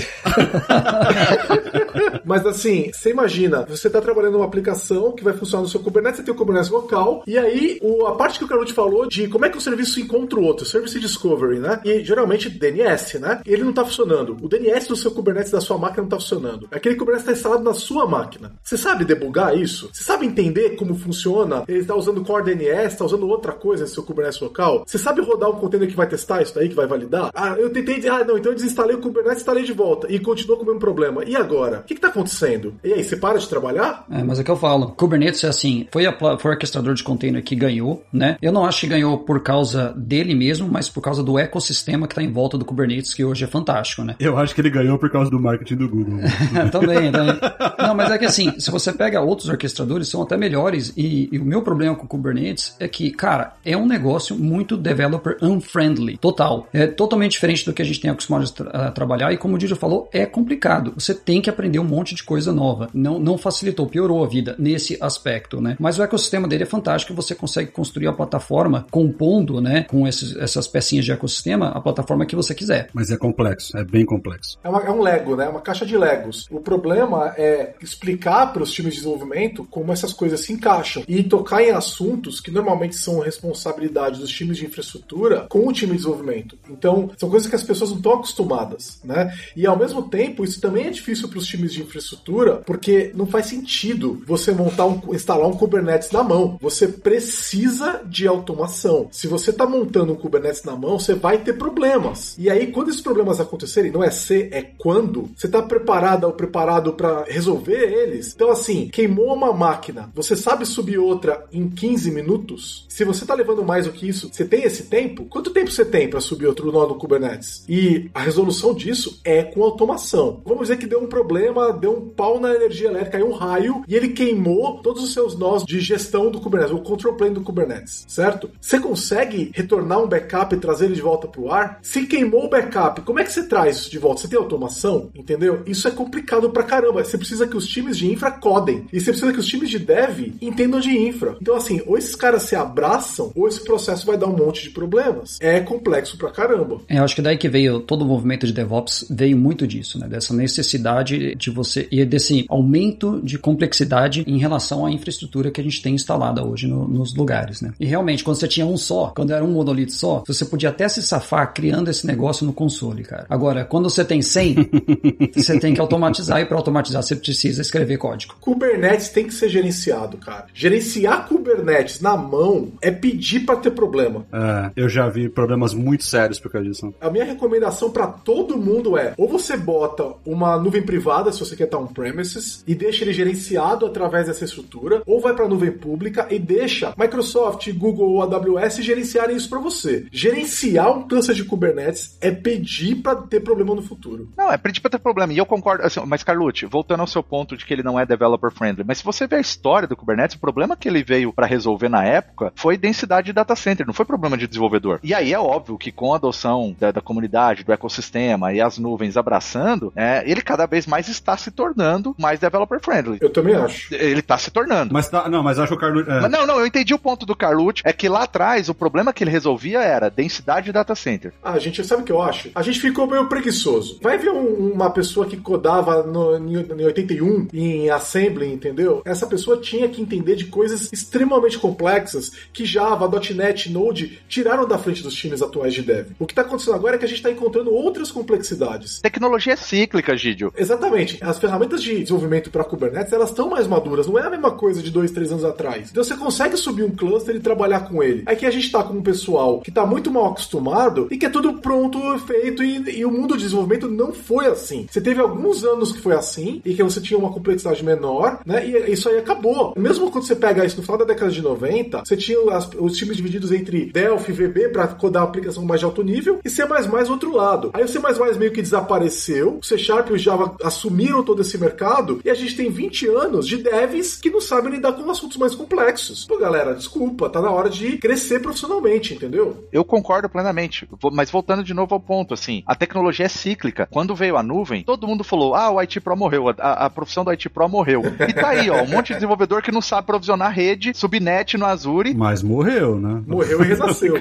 Mas assim, você imagina, você está trabalhando numa aplicação que vai funcionar no seu Kubernetes, você tem o Kubernetes local, e aí o, a parte que o Carlos falou de como é que o serviço encontra o outro, Service Discovery, né? E geralmente DNS, né? Ele não está funcionando. O DNS do seu Kubernetes da sua máquina não está funcionando. Aquele Kubernetes está instalado na sua máquina. Você sabe debugar isso? Você sabe entender como funciona? Ele está usando Core DNS, está usando outra coisa no seu Kubernetes local? Você sabe rodar um container que vai testar isso daí, que vai validar? Ah, eu tentei dizer, ah, não, então eu desinstalei o Kubernetes, instalei de volta e continuou com o mesmo problema. E agora? O que está acontecendo? E aí, você para de trabalhar? É, mas é que eu falo. Kubernetes é assim, foi, a, foi o orquestrador de container que ganhou, né? Eu não acho que ganhou por causa dele mesmo, mas por causa do ecossistema que está em volta do Kubernetes, que hoje é fantástico, né? Eu acho que ele ganhou por causa do marketing do Google. (laughs) também, também. Não, mas é que assim, se você pega outros orquestradores, são até melhores. E, e, o meu problema com o Kubernetes é que, cara, é um negócio muito developer unfriendly, total. É totalmente diferente do que a gente tem acostumado a, tra a trabalhar. E como o Didio falou, é complicado. Você tem que aprender um monte de coisa nova. Não, não facilitou, piorou a vida nesse aspecto, né? Mas o ecossistema dele é fantástico. Você consegue construir a plataforma compondo, né, com esses, essas pecinhas de ecossistema, a plataforma que você quiser. Mas é complexo, é bem complexo. É, uma, é um Lego, né? Uma caixa de Legos. O problema é explicar para os times de desenvolvimento como essas coisas se encaixam e tocar em assuntos que normalmente são responsabilidade dos times de infraestrutura com o time de desenvolvimento. Então, são coisas que as pessoas não estão acostumadas, né? E ao mesmo tempo, isso também é difícil para os times de infraestrutura, porque não faz sentido você montar um, instalar um Kubernetes na mão. Você precisa de automação. Se você está montando um Kubernetes na mão, você vai ter problemas. E aí, quando esses problemas acontecerem, não é se, é quando, você está preparado ou preparado para resolver eles. Então, assim, queimou uma máquina, você sabe subir outra em 15 minutos? Se você está levando mais do que isso, você tem esse tempo? Quanto tempo você tem para subir outro nó no Kubernetes? E a resolução disso é com automação. Vamos dizer que deu um problema, deu um pau na energia elétrica, caiu um raio e ele queimou todos os seus nós de gestão do Kubernetes, o control plane do Kubernetes, certo? Você consegue retornar um backup e trazer ele de volta para o ar? Se queimou o backup, como é que você traz isso de volta? Você tem automação? Entendeu? Isso é complicado pra caramba. Você precisa que os times de infra codem. E você precisa que os times de dev entendam de infra. Então, assim, ou esses caras se abraçam, ou esse processo vai dar um monte de problemas. É complexo pra caramba. É, eu acho que daí que veio todo o movimento de DevOps, veio muito disso, né? Dessa necessidade de você, e desse aumento de complexidade em relação à infraestrutura que a gente tem instalada hoje no, nos lugares, né? E realmente, quando você tinha um só, quando era um monolito só, você podia até se safar criando esse negócio no console, cara. Agora, quando você tem 100, (laughs) você tem que automatizar, e para automatizar você precisa escrever código. Kubernetes tem que ser gerenciado, cara. Gerenciar Kubernetes na mão é pedir para ter problema. É, eu já vi problemas muito sérios por causa disso. A minha recomendação para todo mundo é: ou você bota uma nuvem privada, se você quer estar on-premises, e deixa ele gerenciado através dessa estrutura, ou vai para nuvem pública e deixa Microsoft, Google ou AWS gerenciarem isso para você. Gerenciar um cluster de Kubernetes é pedir para ter problema no futuro. Não, é pedir para ter problema. E eu concordo, assim, mas Carlucci, voltando ao seu ponto de que ele não é é developer friendly. Mas se você ver a história do Kubernetes, o problema que ele veio para resolver na época foi densidade de data center, não foi problema de desenvolvedor. E aí é óbvio que com a adoção da, da comunidade, do ecossistema e as nuvens abraçando, é, ele cada vez mais está se tornando mais developer friendly. Eu também acho. Ele está se tornando. Mas tá, não, mas acho que o Carlucci. É. Mas não, não, eu entendi o ponto do Carlucci. É que lá atrás o problema que ele resolvia era densidade de data center. Ah, gente, sabe o que eu acho? A gente ficou meio preguiçoso. Vai ver um- uma pessoa que codava no, em 81 em Assembly, entendeu? Essa pessoa tinha que entender de coisas extremamente complexas que Java, .NET, Node tiraram da frente dos times atuais de dev. O que está acontecendo agora é que a gente está encontrando outras complexidades. Tecnologia é cíclica, Gidio. Exatamente. As ferramentas de desenvolvimento para Kubernetes, elas estão mais maduras. Não é a mesma coisa de dois, três anos atrás. Então você consegue subir um cluster e trabalhar com ele. Aqui a gente tá com um pessoal que tá muito mal acostumado e que é tudo pronto, feito, e, e o mundo de desenvolvimento não foi assim. Você teve alguns anos que foi assim, e que você tinha uma complexidade menor, né? E isso aí acabou. Mesmo quando você pega isso no final da década de 90, você tinha as- os times divididos entre Delphi e VB para codar uma aplicação mais de alto nível, e C++ outro lado. Aí o C++ meio que desapareceu, o C Sharp e o Java assumiram todo esse mercado, e a gente tem 20 anos de devs que não sabem lidar com assuntos mais complexos. Pô, galera, desculpa, tá na hora de crescer profissionalmente, entendeu? Eu concordo plenamente, mas voltando de novo ao ponto, assim, a tecnologia é cíclica. Quando veio a nuvem, todo mundo falou, ah, o IT Pro morreu, a, a- a profissão do IT Pro morreu. E tá aí, ó, um monte de desenvolvedor que não sabe provisionar rede, subnet no Azure. Mas morreu, né? Morreu e renasceu.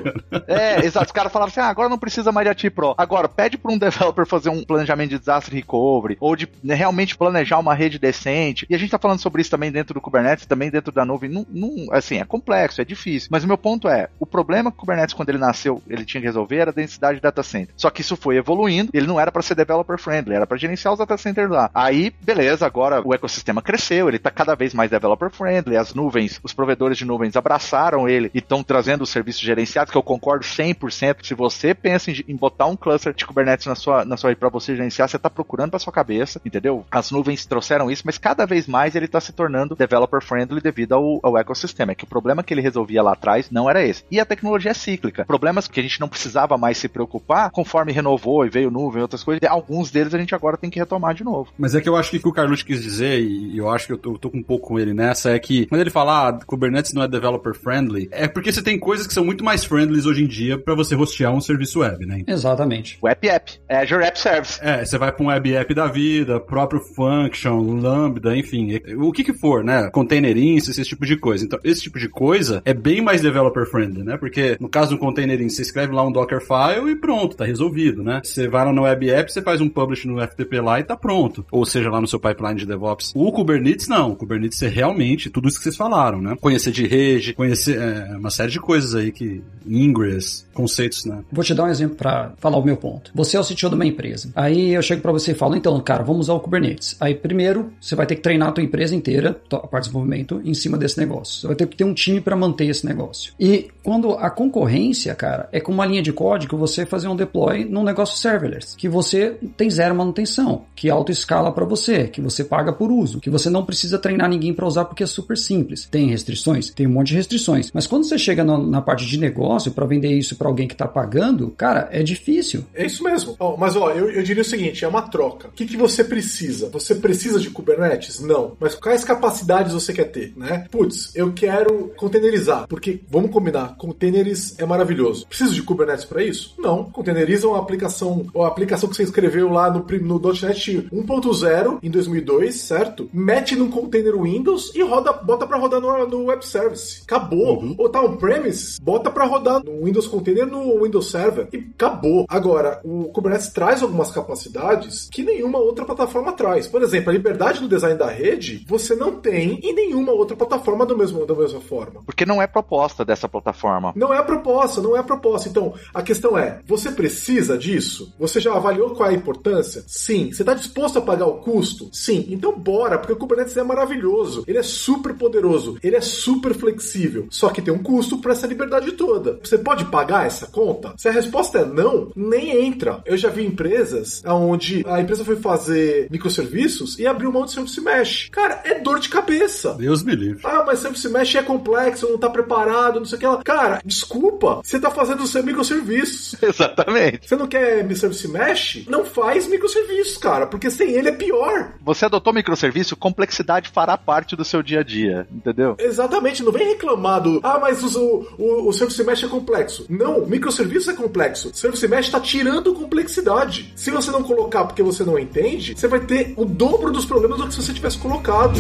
É, exato, os caras falavam assim, ah, agora não precisa mais de IT Pro. Agora, pede pra um developer fazer um planejamento de disaster recovery, ou de né, realmente planejar uma rede decente. E a gente tá falando sobre isso também dentro do Kubernetes, também dentro da nuvem. Não, não- assim, é complexo, é difícil. Mas o meu ponto é, o problema que o Kubernetes, quando ele nasceu, ele tinha que resolver era a densidade de data center. Só que isso foi evoluindo, ele não era para ser developer friendly, era para gerenciar os data centers lá. Aí, beleza, agora o ecossistema cresceu, ele tá cada vez mais developer friendly, as nuvens, os provedores de nuvens abraçaram ele e estão trazendo os serviços gerenciados, que eu concordo 100%. Se você pensa em, em botar um cluster de Kubernetes na sua, na sua para você gerenciar, você tá procurando para sua cabeça, entendeu? As nuvens trouxeram isso, mas cada vez mais ele tá se tornando developer friendly devido ao, ao ecossistema. É que o problema que ele resolvia lá atrás não era esse. E a tecnologia é cíclica. Problemas que a gente não precisava mais se preocupar, conforme renovou e veio nuvem outras coisas, alguns deles a gente agora tem que retomar de novo. Mas é que eu acho que o que o Carlucci quis dizer, e eu acho que eu tô, eu tô um pouco com ele nessa, é que quando ele fala, ah, Kubernetes não é developer friendly, é porque você tem coisas que são muito mais friendlies hoje em dia pra você hostear um serviço web, né? Exatamente. O App App, Azure App Service. É, você vai pra um web app da vida, próprio function, lambda, enfim, o que que for, né? Container instance, esse tipo de coisa. Então, esse tipo de coisa é bem mais developer friendly, né? Porque no caso do container instance, você escreve lá um Dockerfile e pronto, tá resolvido, né? Você vai lá no web app, você faz um publish no FTP lá e tá pronto. Ou seja, lá no seu pipeline de DevOps. O Kubernetes não. O Kubernetes é realmente tudo isso que vocês falaram, né? Conhecer de rede, conhecer é, uma série de coisas aí que ingress, conceitos, né? Vou te dar um exemplo para falar o meu ponto. Você é o CTO de uma empresa. Aí eu chego para você e falo, então, cara, vamos usar o Kubernetes. Aí primeiro, você vai ter que treinar a tua empresa inteira, a parte de desenvolvimento, em cima desse negócio. Você vai ter que ter um time para manter esse negócio. E quando a concorrência, cara, é com uma linha de código você fazer um deploy num negócio serverless, que você tem zero manutenção, que auto-escala para você, que você paga por uso, que você não precisa treinar ninguém para usar porque é super simples. Tem restrições? Tem um monte de restrições. Mas quando você chega no- na parte de negócio para vender isso para alguém que tá pagando, cara, é difícil. É isso mesmo. Ó, mas ó, eu, eu diria o seguinte: é uma troca. O que, que você precisa? Você precisa de Kubernetes? Não. Mas quais capacidades você quer ter, né? Putz, eu quero containerizar, porque vamos combinar, containers é maravilhoso. Preciso de Kubernetes para isso? Não. Containeriza uma aplicação, a aplicação que você escreveu lá no, no .NET 1.0 em 2002, certo? Mete num container Windows e roda, bota para rodar no, no web service. Acabou. Ou tá on-premise, bota para rodar no Windows Container no Windows Server e acabou. Agora, o Kubernetes traz algumas capacidades que nenhuma outra plataforma traz. Por exemplo, a liberdade no design da rede você não tem em nenhuma outra plataforma do mesmo, da mesma forma. Porque não é proposta dessa plataforma. Não é a proposta, não é a proposta. Então, a questão é: você precisa disso? Você já avaliou qual é a importância? Sim. Você está disposto a pagar o custo? Sim. Então, porque o Kubernetes é maravilhoso. Ele é super poderoso. Ele é super flexível. Só que tem um custo para essa liberdade toda. Você pode pagar essa conta? Se a resposta é não, nem entra. Eu já vi empresas onde a empresa foi fazer microserviços e abriu mão de service mesh. Cara, é dor de cabeça. Deus me livre. Ah, mas Service Mesh é complexo, não tá preparado, não sei o que lá. Cara, desculpa, você tá fazendo o seu microserviços. (laughs) Exatamente. Você não quer Service Mesh? Não faz microserviços, cara, porque sem ele é pior. Você adotou microserviço, complexidade fará parte do seu dia a dia, entendeu? Exatamente, não vem reclamar do, ah, mas o, o, o Service Mesh é complexo. Não, microserviço é complexo. Service Mesh está tirando complexidade. Se você não colocar porque você não entende, você vai ter o dobro dos problemas do que se você tivesse colocado.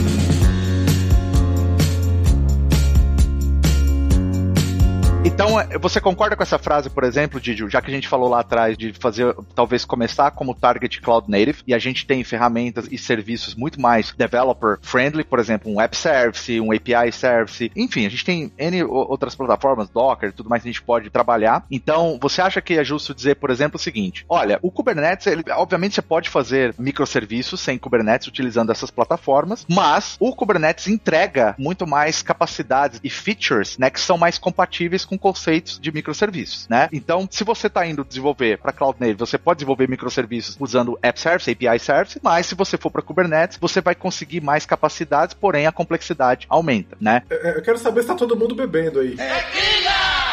Então, é, você concorda com essa frase, por exemplo, Didio, já que a gente falou lá atrás de fazer, talvez começar como target cloud native, e a gente tem ferramentas e serviços muito mais developer friendly, por exemplo, um app service, um API service, enfim, a gente tem N outras plataformas, Docker, tudo mais que a gente pode trabalhar. Então, você acha que é justo dizer, por exemplo, o seguinte: olha, o Kubernetes, ele, obviamente você pode fazer microserviços sem Kubernetes utilizando essas plataformas, mas o Kubernetes entrega muito mais capacidades e features, né, que são mais compatíveis com conceitos de microserviços, né? Então, se você está indo desenvolver para Cloud Native, você pode desenvolver microserviços usando App Service, API Service, mas se você for para Kubernetes, você vai conseguir mais capacidades, porém a complexidade aumenta, né? Eu quero saber se tá todo mundo bebendo aí.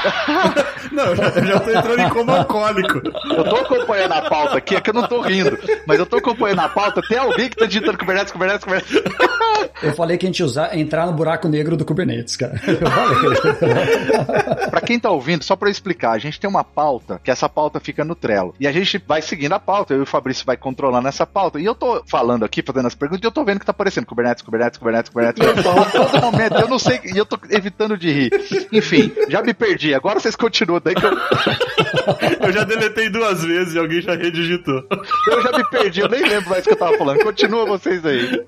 (laughs) não, eu já, eu já tô entrando em coma alcoólico. Eu tô acompanhando a pauta aqui, é que eu não tô rindo, mas eu tô acompanhando a pauta. Tem alguém que tá digitando Kubernetes, Kubernetes, Kubernetes. Eu falei que a gente usar, entrar no buraco negro do Kubernetes, cara. Eu falei. pra quem tá ouvindo, só pra eu explicar, a gente tem uma pauta, que essa pauta fica no Trello. E a gente vai seguindo a pauta, eu e o Fabrício vai controlando essa pauta. E eu tô falando aqui, fazendo as perguntas, e eu tô vendo que tá aparecendo Kubernetes, Kubernetes, Kubernetes, Kubernetes. todo momento, eu não sei, e eu tô evitando de rir. Enfim, já me perdi. Agora vocês continuam daí que eu. (laughs) eu já deletei duas vezes e alguém já redigitou. Eu já me perdi, eu nem lembro mais o que eu tava falando. Continua vocês aí.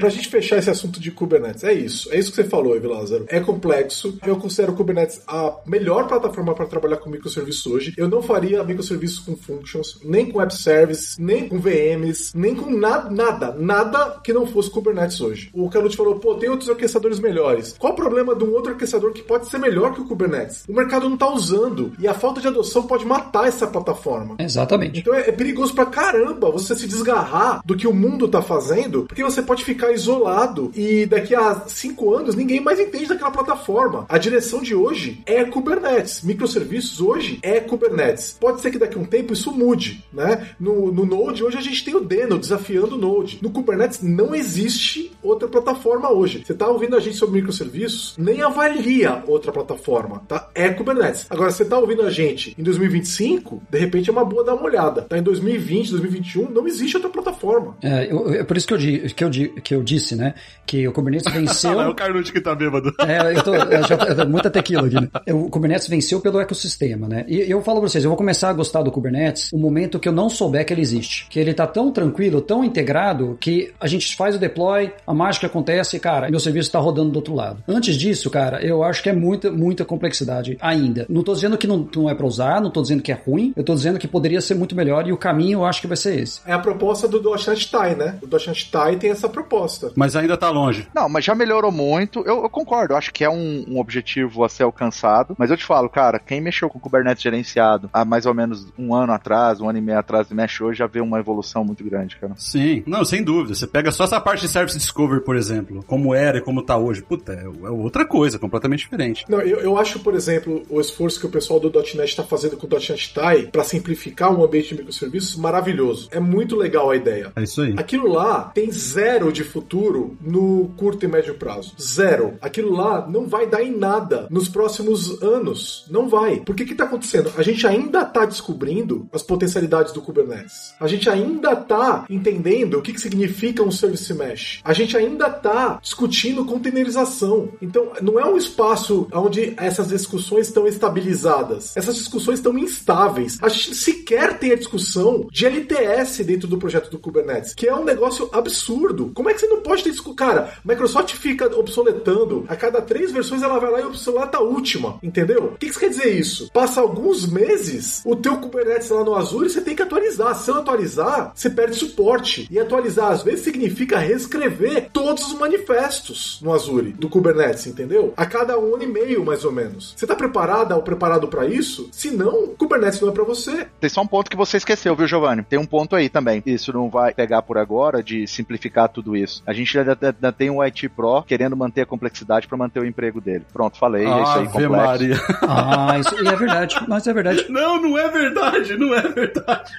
pra gente fechar esse assunto de Kubernetes, é isso. É isso que você falou, Evi Lázaro. É complexo. Eu considero o Kubernetes a melhor plataforma para trabalhar com microserviços hoje. Eu não faria microserviços com functions, nem com web service, nem com VMs, nem com nada, nada, nada que não fosse Kubernetes hoje. O Carlos falou, pô, tem outros orquestradores melhores. Qual o problema de um outro orquestrador que pode ser melhor que o Kubernetes? O mercado não está usando e a falta de adoção pode matar essa plataforma. Exatamente. Então é, é perigoso pra caramba você se desgarrar do que o mundo está fazendo, porque você pode ficar isolado e daqui a cinco anos ninguém mais entende daquela plataforma. A direção de hoje é Kubernetes. Microserviços hoje é Kubernetes. Pode ser que daqui a um tempo isso mude, né? No, no Node hoje a gente tem o Deno desafiando o Node. No Kubernetes não existe outra plataforma hoje. Você está ouvindo a gente sobre microserviços, nem avalia outra plataforma, tá? É Kubernetes. Agora, você está ouvindo a gente em 2025, de repente é uma boa dar uma olhada. Tá em 2020, 2021, não existe outra plataforma. É, eu, é por isso que eu, que, eu, que eu disse, né? Que o Kubernetes venceu. (laughs) é o Carlucci que tá bêbado. (laughs) É, eu tô. Eu já, eu, muita tequila aqui, né? O Kubernetes venceu pelo ecossistema, né? E eu falo pra vocês, eu vou começar a gostar do Kubernetes no momento que eu não souber que ele existe. Que ele tá tão tranquilo, tão integrado, que a gente faz o deploy, a mágica acontece, cara, meu serviço tá rodando do outro lado. Antes disso, cara, eu acho que é muita, muita complexidade ainda. Não tô dizendo que não, não é pra usar, não tô dizendo que é ruim, eu tô dizendo que poderia ser muito melhor e o caminho eu acho que vai ser esse. É a proposta do TIE, né? O TIE tem essa proposta. Mas ainda tá longe. Não, mas já melhorou muito. Eu, eu concordo, eu acho que é um, um, objetivo a ser alcançado. Mas eu te falo, cara, quem mexeu com Kubernetes gerenciado há mais ou menos um ano atrás, um ano e meio atrás, e mexe hoje, já vê uma evolução muito grande, cara. Sim, não, sem dúvida. Você pega só essa parte de Service Discovery, por exemplo, como era e como tá hoje. Puta, é, é outra coisa, completamente diferente. Não, eu, eu acho, por exemplo, o esforço que o pessoal do .NET está fazendo com o .NET TIE para simplificar um ambiente de microserviços maravilhoso. É muito legal a ideia. É isso aí. Aquilo lá tem zero de futuro no curto e médio prazo. Zero. Aquilo lá não vai dar em nada nos próximos anos. Não vai. Porque o que está acontecendo? A gente ainda está descobrindo as potencialidades do Kubernetes. A gente ainda está entendendo o que, que significa um Service Mesh. A gente ainda está discutindo containerização. Então, não é um espaço onde essas discussões estão estabilizadas. Essas discussões estão instáveis. A gente sequer tem a discussão de LTS dentro do projeto do Kubernetes, que é um negócio absurdo. Como é que você não pode ter discussão? Cara, Microsoft fica obsoletando. A cada três versões ela vai lá e obsoleta a última. Entendeu? O que, que quer dizer isso? Passa alguns meses, o teu Kubernetes lá no Azure você tem que atualizar. Se não atualizar, você perde suporte. E atualizar às vezes significa reescrever todos os manifestos no Azure do Kubernetes, entendeu? A cada um ano e meio, mais ou menos. Você tá preparada ou preparado para isso? Se não, Kubernetes não é para você. Tem só um ponto que você esqueceu, viu, Giovanni? Tem um ponto aí também. Isso não vai pegar por agora de simplificar tudo isso. A gente ainda, ainda tem um IT Pro querendo manter a complexidade para manter o emprego dele. Pronto, falei. Ah, é isso aí, complexo. Maria. Ah, isso é verdade. Mas é verdade. Não, não é verdade. Não é verdade.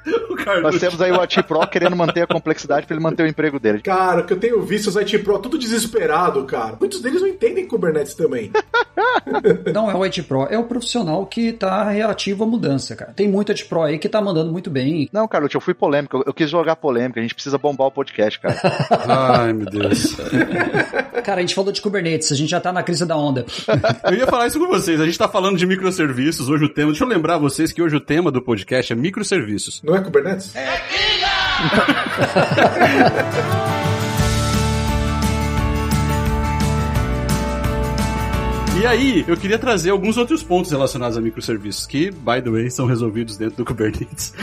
(laughs) Carlos. Nós temos aí o IT Pro querendo manter a complexidade para ele manter o emprego dele. Cara, que eu tenho visto os IT Pro tudo desesperado, cara. Muitos deles não entendem Kubernetes também. (laughs) Não é o IT Pro, é o profissional que tá reativo à mudança, cara. Tem muito IT Pro aí que tá mandando muito bem. Não, Carlos, eu fui polêmico. Eu, eu quis jogar polêmica. A gente precisa bombar o podcast, cara. (laughs) Ai, meu Deus. (laughs) Cara, a gente falou de Kubernetes, a gente já tá na crise da onda. Eu ia falar isso com vocês. A gente tá falando de microserviços. Hoje o tema. Deixa eu lembrar vocês que hoje o tema do podcast é microserviços. Não é Kubernetes? E aí, eu queria trazer alguns outros pontos relacionados a microserviços, que, by the way, são resolvidos dentro do Kubernetes. (laughs)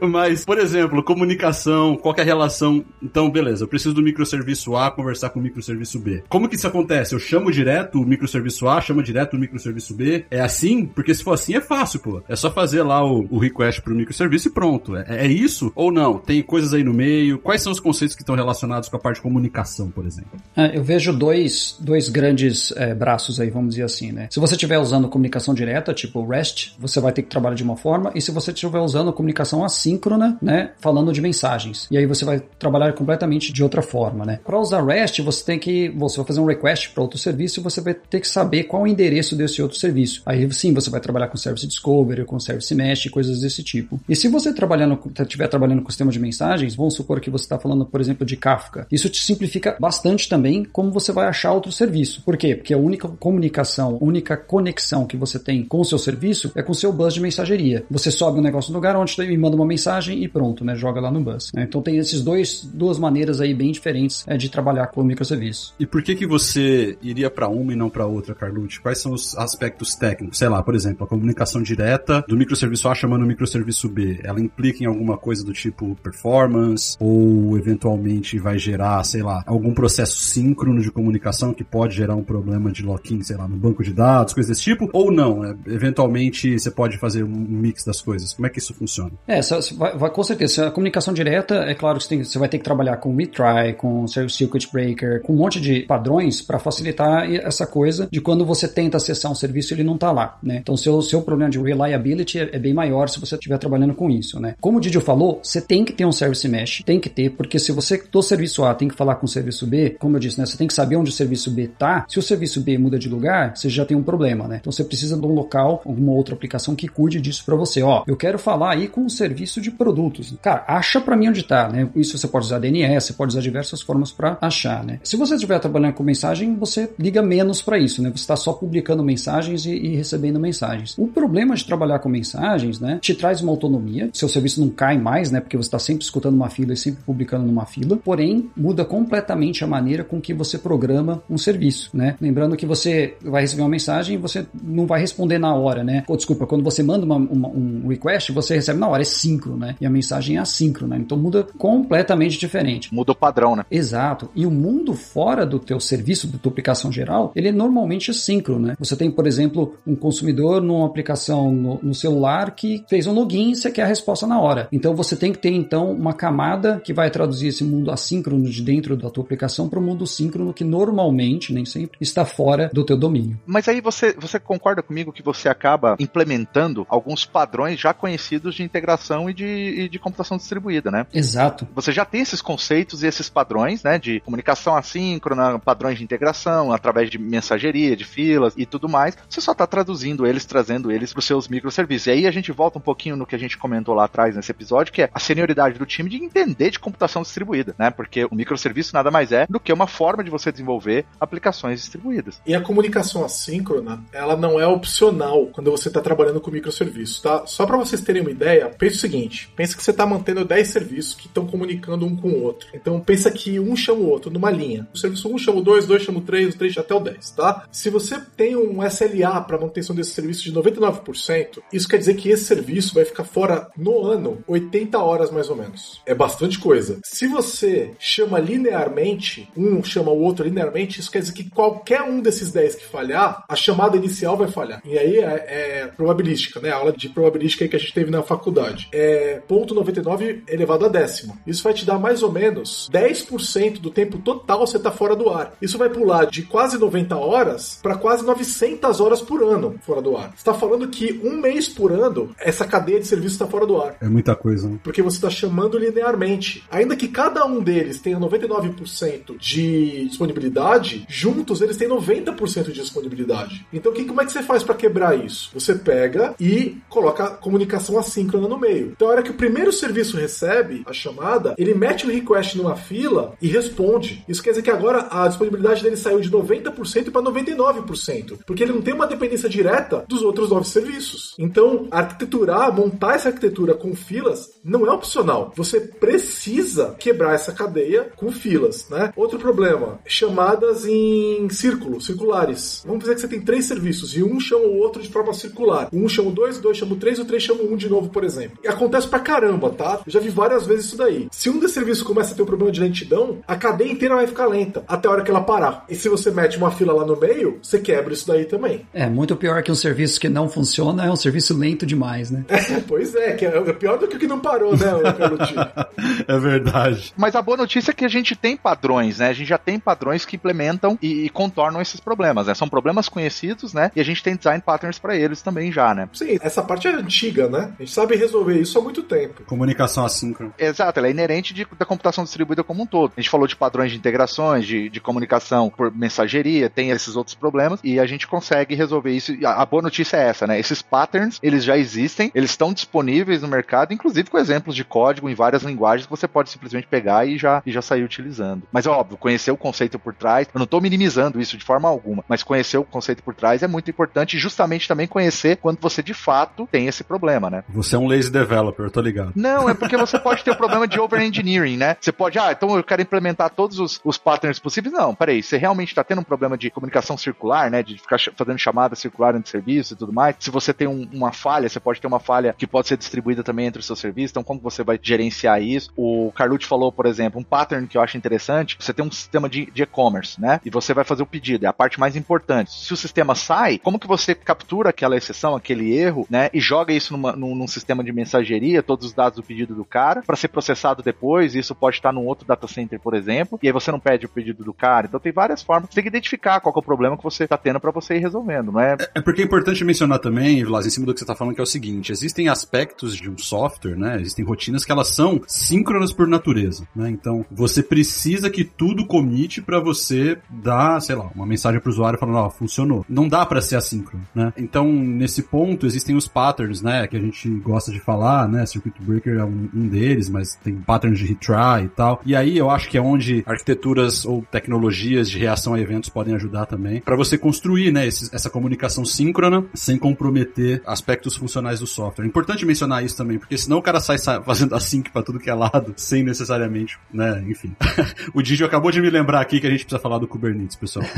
Mas, por exemplo, comunicação, qual é a relação? Então, beleza, eu preciso do microserviço A conversar com o microserviço B. Como que isso acontece? Eu chamo direto o microserviço A, chamo direto o microserviço B? É assim? Porque se for assim, é fácil, pô. É só fazer lá o, o request pro microserviço e pronto. É, é isso ou não? Tem coisas aí no meio? Quais são os conceitos que estão relacionados com a parte de comunicação, por exemplo? É, eu vejo dois, dois grandes é, braços aí, vamos dizer assim, né? Se você estiver usando comunicação direta, tipo REST, você vai ter que trabalhar de uma forma, e se você estiver usando comunicação assíncrona, né, falando de mensagens, e aí você vai trabalhar completamente de outra forma, né? Para usar REST, você tem que, você vai fazer um request para outro serviço você vai ter que saber qual é o endereço desse outro serviço. Aí sim, você vai trabalhar com Service Discovery, com Service Mesh, coisas desse tipo. E se você trabalhando, estiver trabalhando com sistema de mensagens, vamos supor que você está falando, por exemplo, de Kafka. Isso te simplifica bastante também como você vai achar outro serviço. Por quê? Porque a única comunicação, única conexão que você tem com o seu serviço é com o seu bus de mensageria. Você sobe um negócio no lugar onde e manda uma mensagem e pronto, né? Joga lá no bus. né? Então tem esses dois duas maneiras aí bem diferentes é, de trabalhar com o microserviço. E por que que você iria para uma e não para outra, Carlucci? Quais são os aspectos técnicos? Sei lá, por exemplo, a comunicação direta do microserviço A chamando o microserviço B, ela implica em alguma coisa do tipo performance ou eventualmente vai gerar, sei lá, algum processo síncrono de comunicação que pode gerar um problema de lock-in, sei lá, no banco de dados, coisas desse tipo, ou não? É, eventualmente você pode fazer um mix das coisas. Como é que isso funciona? É, vai, vai- com certeza. A comunicação direta, é claro que você, vai ter que trabalhar com retry, com circuit breaker, com um monte de padrões para facilitar essa coisa de quando você tenta acessar um serviço ele não está lá, né? Então, seu seu problema de reliability é, é bem maior se você estiver trabalhando com isso, né? Como o Didio falou, você tem que ter um service mesh, tem que ter, porque se você do serviço A tem que falar com o serviço B, como eu disse, né? Você tem que saber onde o serviço B Se o serviço B muda de lugar, você já tem um problema, né? Então você precisa de um local, alguma outra aplicação que cuide disso para você. Ó, eu quero falar aí com um serviço de produtos. Cara, acha para mim onde tá, né? Isso você pode usar DNS, você pode usar diversas formas para achar, né? Se você estiver trabalhando com mensagem, você liga menos para isso, né? Você está só publicando mensagens e, e recebendo mensagens. O problema de trabalhar com mensagens, né? Te traz uma autonomia, seu serviço não cai mais, né? Porque você está sempre escutando uma fila e sempre publicando numa fila. Porém, muda completamente a maneira com que você programa um serviço, né? Lembrando que você vai receber uma mensagem e você não vai responder na hora, né? Ou desculpa, quando você manda uma- uma- um request, você recebe na hora, é síncrono, né? E a mensagem é assíncrona, então muda completamente diferente. Muda o padrão, né? Exato. E o mundo fora do teu serviço, da tua aplicação geral, ele é normalmente assíncrono, né? Você tem, por exemplo, um consumidor numa aplicação no, no celular que fez um login e você quer a resposta na hora. Então você tem que ter, então, uma camada que vai traduzir esse mundo assíncrono de dentro da tua aplicação para o mundo síncrono que normalmente, nem sempre, está fora do teu domínio. Mas aí você, você concorda comigo que você acaba implementando alguns padrões já conhecidos de integração e de, e de computação distribuída, né? Exato. Você já tem esses conceitos e esses padrões, né, de comunicação assíncrona, padrões de integração, através de mensageria, de filas e tudo mais. Você só está traduzindo eles, trazendo eles para os seus microserviços. E aí a gente volta um pouquinho no que a gente comentou lá atrás nesse episódio, que é a senioridade do time de entender de computação distribuída, né? Porque o microserviço nada mais é do que uma forma de você desenvolver aplicações distribuídas. E a comunicação assíncrona, ela não é opcional quando você está trabalhando com microserviços, tá? Só para vocês terem uma ideia, pense o seguinte: pensa que você está mantendo 10 serviços que estão comunicando um com o outro. Então pensa que um chama o outro numa linha. O serviço 1 chama o 2, 2 chama o 3, o 3 até o 10, tá? Se você tem um SLA para manutenção desse serviço de 99%, isso quer dizer que esse serviço vai ficar fora no ano 80 horas mais ou menos. É bastante coisa. Se você chama linearmente, um chama o outro linearmente, isso quer dizer que qualquer um desses 10 que falhar, a chamada inicial vai falhar. E aí é, é probabilística, né? A aula de probabilística que a gente teve na faculdade. É ponto 99 elevado a décimo. Isso vai te dar mais ou menos 10% do tempo total você tá fora do ar. Isso vai pular de quase 90 horas para quase 900 horas por ano fora do ar. Você tá falando que um mês por ano, essa cadeia de serviço está fora do ar. É muita coisa, né? Porque você está chamando linearmente. Ainda que cada um deles tenha 99% de disponibilidade, juntos eles têm 90% de disponibilidade. Então, que, como é que você faz para quebrar isso? Você pega e coloca comunicação assíncrona no meio. Então, a hora que o primeiro serviço recebe a chamada, ele mete o request numa fila e responde. Isso quer dizer que agora a disponibilidade dele saiu de 90% para 99%, porque ele não tem uma dependência direta dos outros nove serviços. Então, arquiteturar, montar essa arquitetura com filas não é opcional. Você precisa quebrar essa cadeia com filas, né? Outro problema, chamadas em círculo, circulares. Vamos dizer que você tem três serviços e um chama o outro de forma circular. Um chama o dois, dois chama o três, o três chama o um de novo, por exemplo. E acontece pra caramba, tá? Eu já vi várias vezes isso daí. Se um desses serviços começa a ter um problema de lentidão, a cadeia inteira vai ficar lenta até a hora que ela parar. E se você mete uma fila lá no meio, você quebra isso daí também. É, muito pior que um serviço que não funciona é um serviço lento demais, né? É, (laughs) pois é, que é pior do que o que não parou, né, Carlucci? (laughs) é verdade. Mas a boa notícia é que a gente tem padrões, né? A gente já tem padrões que implementam e, e contornam esses problemas, né? São problemas conhecidos, né? E a gente tem design patterns para eles também já, né? Sim, essa parte é antiga, né? A gente sabe resolver isso há muito tempo. Comunicação assíncrona. Exato, ela é inerente de, da computação distribuída como um todo. A gente falou de padrões de integrações, de, de comunicação por mensageria, tem esses outros problemas e a gente consegue resolver isso. A, a boa notícia é essa, né? Esses patterns, eles já existem, eles estão disponíveis no mercado, inclusive com exemplos de código em várias linguagens que você pode simplesmente pegar e já, e já sair utilizando. Mas óbvio, conhecer o conceito por trás, eu não estou minimizando isso de forma alguma, mas conhecer o conceito por trás é muito importante justamente também conhecer quando você de fato tem esse problema, né? Você é um lazy developer, eu tô ligado. Não, é porque você pode ter o problema de over-engineering, né? Você pode, ah, então eu quero implementar todos os, os patterns possíveis. Não, peraí, você realmente está tendo um problema de comunicação circular, né? De ficar fazendo chamada circular entre serviços e tudo mais. Se você tem um, uma falha, você pode ter uma falha que pode ser distribuída também entre os seus serviços. Então, como você vai gerenciar isso? O Carlucci falou, por exemplo, um pattern que eu acho interessante. Você tem um sistema de e-commerce, né? E você vai fazer o pedido, é a parte mais importante. Se o sistema sai, como que você captura aquela exceção, aquele erro, né? E joga isso numa, num, num sistema de mensageria, todos os dados do pedido do cara, para ser processado depois. Isso pode estar num outro data center, por exemplo. E aí você não pede o pedido do cara. Então tem várias formas. Você tem que identificar qual que é o problema que você está tendo para você ir resolvendo, não é? é? É porque é importante mencionar também, Vlas, em cima do que você está falando, que é o seguinte: existem aspectos de um software, né? Existem rotinas que elas são síncronas por natureza, né? Então você precisa que tudo comite para você dar, sei lá, uma mensagem para o usuário falando, ó, oh, funcionou. Não dá para ser assíncrono, né? Então nesse ponto existem os patterns, né? Que a gente gosta de falar, né? Circuit Breaker é um, um deles, mas tem patterns de retry e tal. E aí eu acho que é onde arquiteturas ou tecnologias de reação a eventos podem ajudar também para você construir, né? Esse, essa comunicação síncrona sem comprometer aspectos funcionais do software. É importante mencionar isso também, porque senão o cara sai fazendo (laughs) async para tudo que é lado, sem necessariamente, né? Enfim. (laughs) o Didi acabou de me lembrar aqui que a gente precisa falar do Kubernetes, pessoal. (laughs)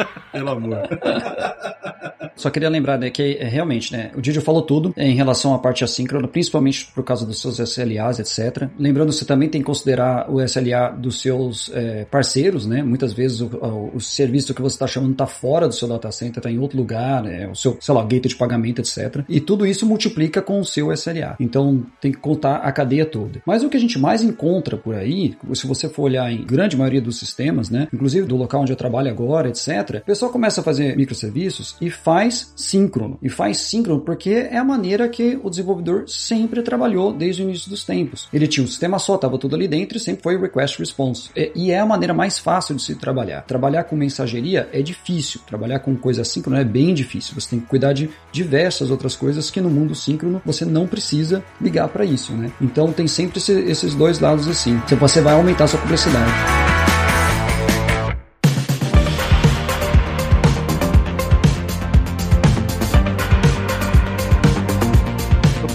(laughs) Pelo amor. Só queria lembrar né, que é, realmente, né, o Didi falou tudo em relação à parte assíncrona, principalmente por causa dos seus SLAs, etc. Lembrando, você também tem que considerar o SLA dos seus é, parceiros, né? Muitas vezes o, o, o serviço que você está chamando está fora do seu data center, está em outro lugar, né, o seu, sei lá, gateway de pagamento, etc. E tudo isso multiplica com o seu SLA. Então tem que contar a cadeia toda. Mas o que a gente mais encontra por aí, se você for olhar em grande maioria dos sistemas, né, inclusive do local onde eu trabalho agora, etc., o pessoal começa a fazer microserviços e faz síncrono. E faz síncrono porque é a maneira que o desenvolvedor sempre trabalhou desde o início dos tempos. Ele tinha um sistema só, estava tudo ali dentro e sempre foi request response. E é a maneira mais fácil de se trabalhar. Trabalhar com mensageria é difícil. Trabalhar com coisa síncrona é bem difícil. Você tem que cuidar de diversas outras coisas que no mundo síncrono você não precisa ligar para isso, né? Então tem sempre esse, esses dois lados assim. Então você vai aumentar a sua complexidade.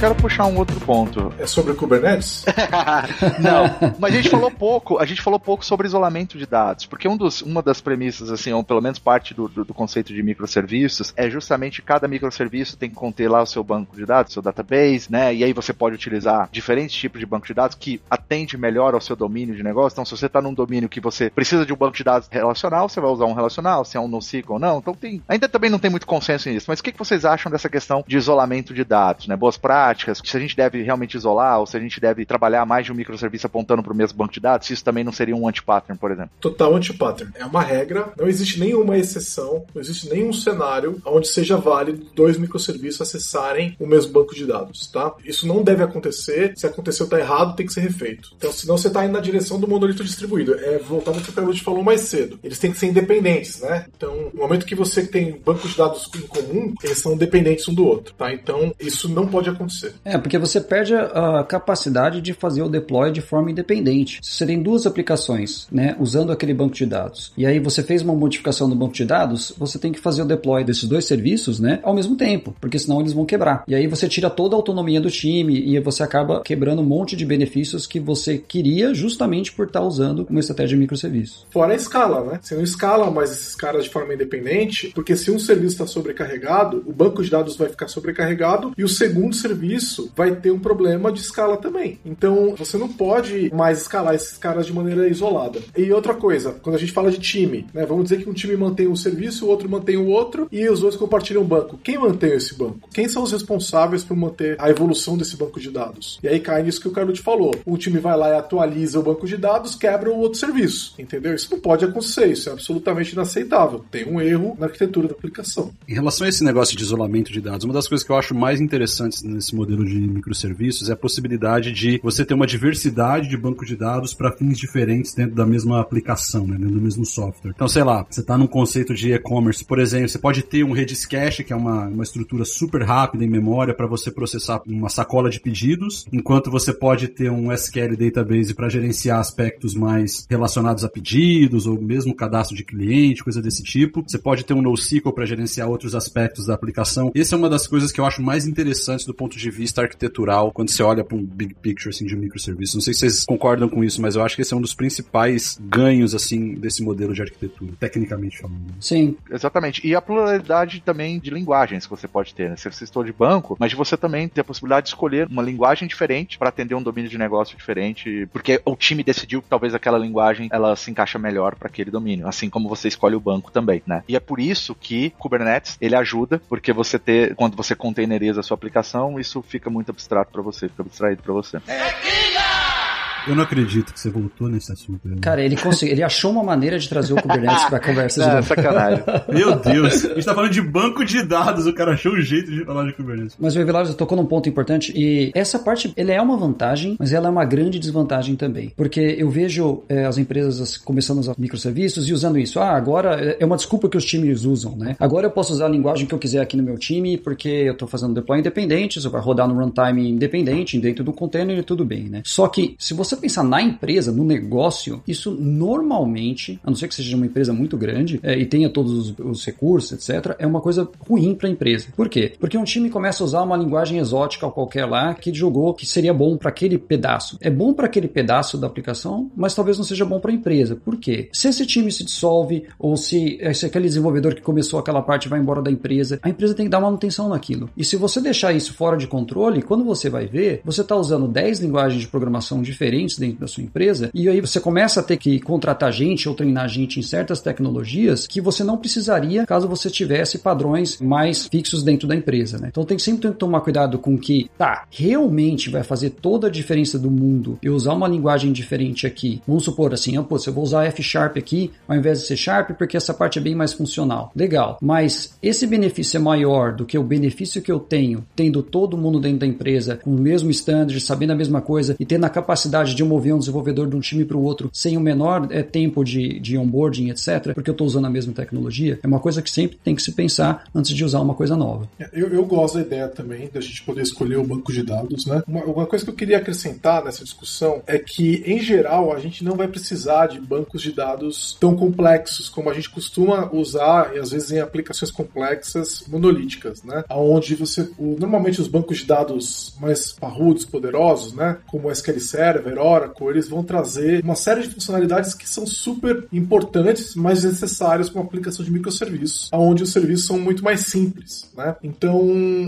Quero puxar um outro ponto. É sobre Kubernetes? (laughs) Não, mas a gente falou pouco, a gente falou pouco sobre isolamento de dados, porque um dos, uma das premissas, assim, ou pelo menos parte do, do, do conceito de microserviços, é justamente cada microserviço tem que conter lá o seu banco de dados, seu database, né? E aí você pode utilizar diferentes tipos de banco de dados que atende melhor ao seu domínio de negócio. Então, se você está num domínio que você precisa de um banco de dados relacional, você vai usar um relacional, se é um NoSQL ou não. Então, tem, ainda também não tem muito consenso nisso. Mas o que, que vocês acham dessa questão de isolamento de dados, né? Boas práticas, se a gente deve realmente isolar ou se a gente deve trabalhar mais de um microserviço apontando para o mesmo banco de dados, se isso também não seria um anti-pattern, por exemplo. Total anti-pattern. É uma regra, não existe nenhuma exceção, não existe nenhum cenário onde seja válido dois microserviços acessarem o mesmo banco de dados, tá? Isso não deve acontecer. Se aconteceu, tá errado, tem que ser refeito. Então, senão você tá indo na direção do monolito distribuído. É voltando ao que o Carlos falou mais cedo. Eles têm que ser independentes, né? Então, no momento que você tem bancos de dados em comum, eles são dependentes um do outro, tá? Então, isso não pode acontecer. É, porque você perde a, a capacidade de fazer o deploy de forma independente. Se você tem duas aplicações, né, usando aquele banco de dados, e aí você fez uma modificação no banco de dados, você tem que fazer o deploy desses dois serviços, né, ao mesmo tempo, porque senão eles vão quebrar. E aí você tira toda a autonomia do time e você acaba quebrando um monte de benefícios que você queria justamente por estar usando uma estratégia de microserviço. Fora a escala, né? Você não escala mais esses caras de forma independente, porque se um serviço está sobrecarregado, o banco de dados vai ficar sobrecarregado e o segundo serviço vai ter um problema de escala também. Então, você não pode mais escalar esses caras de maneira isolada. E outra coisa, quando a gente fala de time, né? Vamos dizer que um time mantém um serviço, o outro mantém o outro e os dois compartilham o banco. Quem mantém esse banco? Quem são os responsáveis por manter a evolução desse banco de dados? E aí cai nisso que o Carlos falou. Um time vai lá e atualiza o banco de dados, quebra o outro serviço. Entendeu? Isso não pode acontecer, isso é absolutamente inaceitável. Tem um erro na arquitetura da aplicação. Em relação a esse negócio de isolamento de dados, uma das coisas que eu acho mais interessantes nesse modelo de microserviços é a possibilidade de você ter uma diversidade de banco de dados para fins diferentes dentro da mesma aplicação, né, dentro do mesmo software. Então, sei lá, você está num conceito de e-commerce, por exemplo, você pode ter um Redis Cache, que é uma, uma estrutura super rápida em memória para você processar uma sacola de pedidos, enquanto você pode ter um SQL Database para gerenciar aspectos mais relacionados a pedidos ou mesmo cadastro de cliente, coisa desse tipo. Você pode ter um NoSQL para gerenciar outros aspectos da aplicação. Essa é uma das coisas que eu acho mais interessantes do ponto de vista arquitetural quando você olha para um big picture assim de microserviços. Não sei se vocês concordam com isso, mas eu acho que esse é um dos principais ganhos assim desse modelo de arquitetura, tecnicamente falando. Sim. Exatamente. E a pluralidade também de linguagens que você pode ter, né? Você citou de banco, mas você também tem a possibilidade de escolher uma linguagem diferente para atender um domínio de negócio diferente, porque o time decidiu que talvez aquela linguagem ela se encaixa melhor para aquele domínio, assim como você escolhe o banco também, né? E é por isso que Kubernetes ele ajuda, porque você ter quando você containeriza a sua aplicação, isso fica muito abstrato para você, fica abstraído para você. Eu não acredito que você voltou nesse assunto. Né? Cara, ele conseguiu, ele achou uma maneira de trazer o Kubernetes pra conversa de novo. sacanagem. (laughs) Meu Deus, a gente tá falando de banco de dados, o cara achou um jeito de falar de Kubernetes. Mas o Evelar tocou num ponto importante e essa parte, ele é uma vantagem, mas ela é uma grande desvantagem também. Porque eu vejo é, as empresas começando a usar microserviços e usando isso. Ah, agora é uma desculpa que os times usam, né? Agora eu posso usar a linguagem que eu quiser aqui no meu time porque eu tô fazendo deploy independente, isso vai rodar no runtime independente, dentro do container e tudo bem, né? Só que se você pensar na empresa, no negócio, isso normalmente, a não ser que seja uma empresa muito grande é, e tenha todos os, os recursos, etc., é uma coisa ruim para a empresa. Por quê? Porque um time começa a usar uma linguagem exótica ou qualquer lá que jogou que seria bom para aquele pedaço. É bom para aquele pedaço da aplicação, mas talvez não seja bom para a empresa. Por quê? Se esse time se dissolve ou se, se aquele desenvolvedor que começou aquela parte vai embora da empresa, a empresa tem que dar manutenção naquilo. E se você deixar isso fora de controle, quando você vai ver, você está usando 10 linguagens de programação diferentes dentro da sua empresa, e aí você começa a ter que contratar gente ou treinar gente em certas tecnologias que você não precisaria caso você tivesse padrões mais fixos dentro da empresa, né? Então tem que sempre tomar cuidado com que, tá, realmente vai fazer toda a diferença do mundo eu usar uma linguagem diferente aqui. Vamos supor assim, ah, pô, eu vou usar F Sharp aqui ao invés de C Sharp porque essa parte é bem mais funcional. Legal, mas esse benefício é maior do que o benefício que eu tenho tendo todo mundo dentro da empresa com o mesmo standard, sabendo a mesma coisa e tendo a capacidade de mover um desenvolvedor de um time para o outro sem o menor é, tempo de, de onboarding, etc., porque eu estou usando a mesma tecnologia, é uma coisa que sempre tem que se pensar antes de usar uma coisa nova. É, eu, eu gosto da ideia também da gente poder escolher o banco de dados, né? Uma, uma coisa que eu queria acrescentar nessa discussão é que, em geral, a gente não vai precisar de bancos de dados tão complexos como a gente costuma usar, e às vezes em aplicações complexas monolíticas, né? Onde você. Normalmente os bancos de dados mais parrudos, poderosos, né? Como o SQL Server, Oracle, eles vão trazer uma série de funcionalidades que são super importantes, mas necessárias para uma aplicação de microserviços, onde os serviços são muito mais simples, né? Então,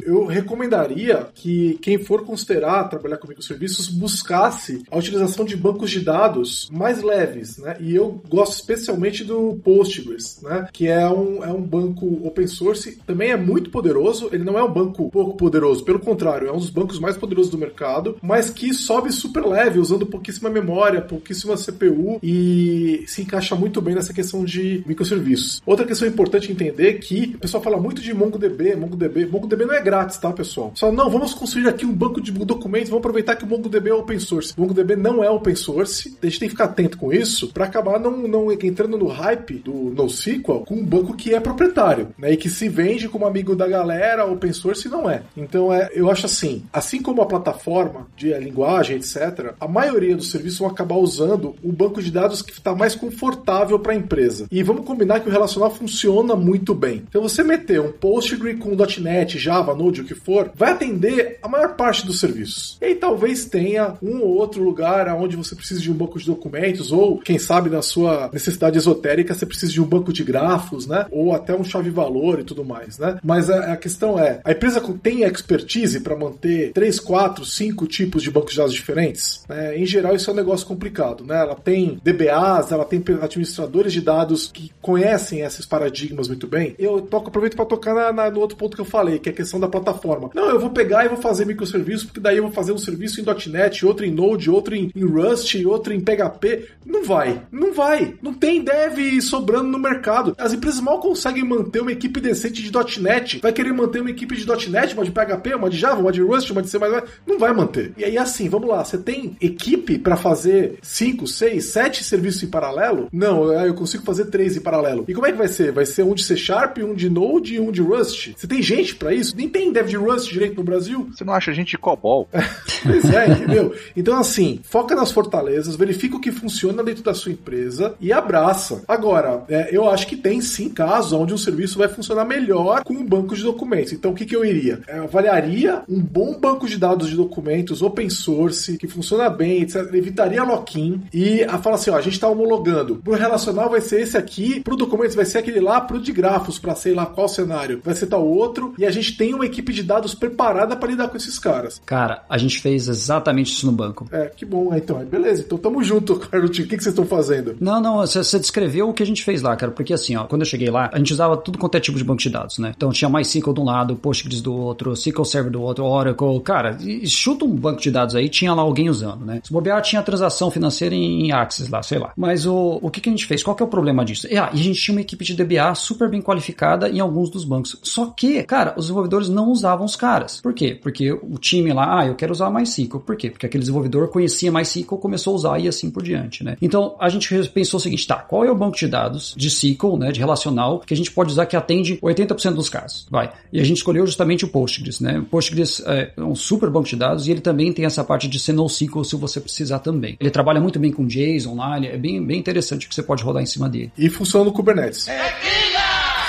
eu recomendaria que quem for considerar trabalhar com microserviços buscasse a utilização de bancos de dados mais leves, né? E eu gosto especialmente do Postgres, né? Que é um, é um banco open source, também é muito poderoso, ele não é um banco pouco poderoso, pelo contrário, é um dos bancos mais poderosos do mercado, mas que sobe super leve, usando pouquíssima memória, pouquíssima CPU e se encaixa muito bem nessa questão de microserviços. Outra questão importante entender é que o pessoal fala muito de MongoDB, MongoDB, MongoDB não é grátis, tá, pessoal? Só não, vamos construir aqui um banco de documentos, vamos aproveitar que o MongoDB é open source. MongoDB não é open source, a gente tem que ficar atento com isso para acabar não, não entrando no hype do NoSQL com um banco que é proprietário, né, e que se vende como amigo da galera, open source não é. Então, é, eu acho assim, assim como a plataforma de linguagem, etc., a maioria dos serviços vão acabar usando o banco de dados que está mais confortável para a empresa. E vamos combinar que o relacional funciona muito bem. Então, você meter um Postgre com .NET, Java, Node, o que for, vai atender a maior parte dos serviços. E aí talvez tenha um ou outro lugar onde você precisa de um banco de documentos, ou quem sabe na sua necessidade esotérica você precisa de um banco de grafos, né? Ou até um chave-valor e tudo mais, né? Mas a, a questão é, a empresa tem expertise para manter 3, 4, 5 tipos de bancos de dados diferentes? Né? Em geral, isso é um negócio complicado, né? Ela tem DBAs, ela tem administradores de dados que conhecem esses paradigmas muito bem. Eu toco, aproveito para tocar na, na, no outro ponto que eu falei, que é a questão da plataforma. Não, eu vou pegar e vou fazer microserviços, porque daí eu vou fazer um serviço em .NET, outro em Node, outro em, em Rust, outro em PHP. Não vai, não vai. Não tem dev sobrando no mercado. As empresas mal conseguem manter uma equipe decente de .NET. Vai querer manter uma equipe de .NET, uma de PHP, uma de Java, uma de Rust, uma de C++. Não vai manter. E aí assim, vamos lá. Você tem equipe para fazer 5, 6, 7 serviços em paralelo? Não, eu consigo fazer 3 em paralelo. E como é que vai ser? Vai ser um de C Sharp, um de Node e um de Rust? Você tem gente para isso? Nem tem dev de Rust direito no Brasil? Você não acha gente de COBOL? (laughs) pois é, entendeu? Então assim, foca nas fortalezas, verifica o que funciona dentro da sua empresa e abraça. Agora, é, eu acho que tem sim casos onde um serviço vai funcionar melhor com um banco de documentos. Então o que, que eu iria? Eu avaliaria um bom banco de dados de documentos open source, que funciona bem, etc. Evitaria lock-in e a fala assim: ó, a gente está homologando. Pro relacional vai ser esse aqui, pro documentos vai ser aquele lá, pro de grafos, para sei lá qual cenário, vai ser tal outro, e a gente tem uma equipe de dados preparada para lidar com esses caras. Cara, a gente fez exatamente isso no banco. É, que bom. Então, beleza. Então tamo junto, (laughs) Carlos. O que, que vocês estão fazendo? Não, não, você descreveu o que a gente fez lá, cara, porque assim, ó, quando eu cheguei lá, a gente usava tudo quanto é tipo de banco de dados, né? Então tinha MySQL de um lado, Postgres do outro, SQL Server do outro, Oracle, cara, chuta um banco de dados aí, tinha lá alguém usando, né? Se bobear, tinha transação financeira em, em Axis lá, sei lá. Mas o, o que, que a gente fez? Qual que é o problema disso? Ah, e a gente tinha uma equipe de DBA super bem qualificada em alguns dos bancos. Só que, cara, os desenvolvedores não usavam os caras. Por quê? Porque o time lá, ah, eu quero usar MySQL. Por quê? Porque aquele desenvolvedor conhecia MySQL, começou a usar e assim por diante, né? Então, a gente pensou o seguinte, tá, qual é o banco de dados de SQL, né, de relacional, que a gente pode usar que atende 80% dos casos? Vai. E a gente escolheu justamente o Postgres, né? O Postgres é um super banco de dados e ele também tem essa parte de ser NoSQL se você precisar também. Ele trabalha muito bem com JSON lá, é bem, bem interessante que você pode rodar em cima dele. E funciona no Kubernetes. É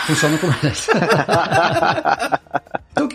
Funciona no Kubernetes. (laughs)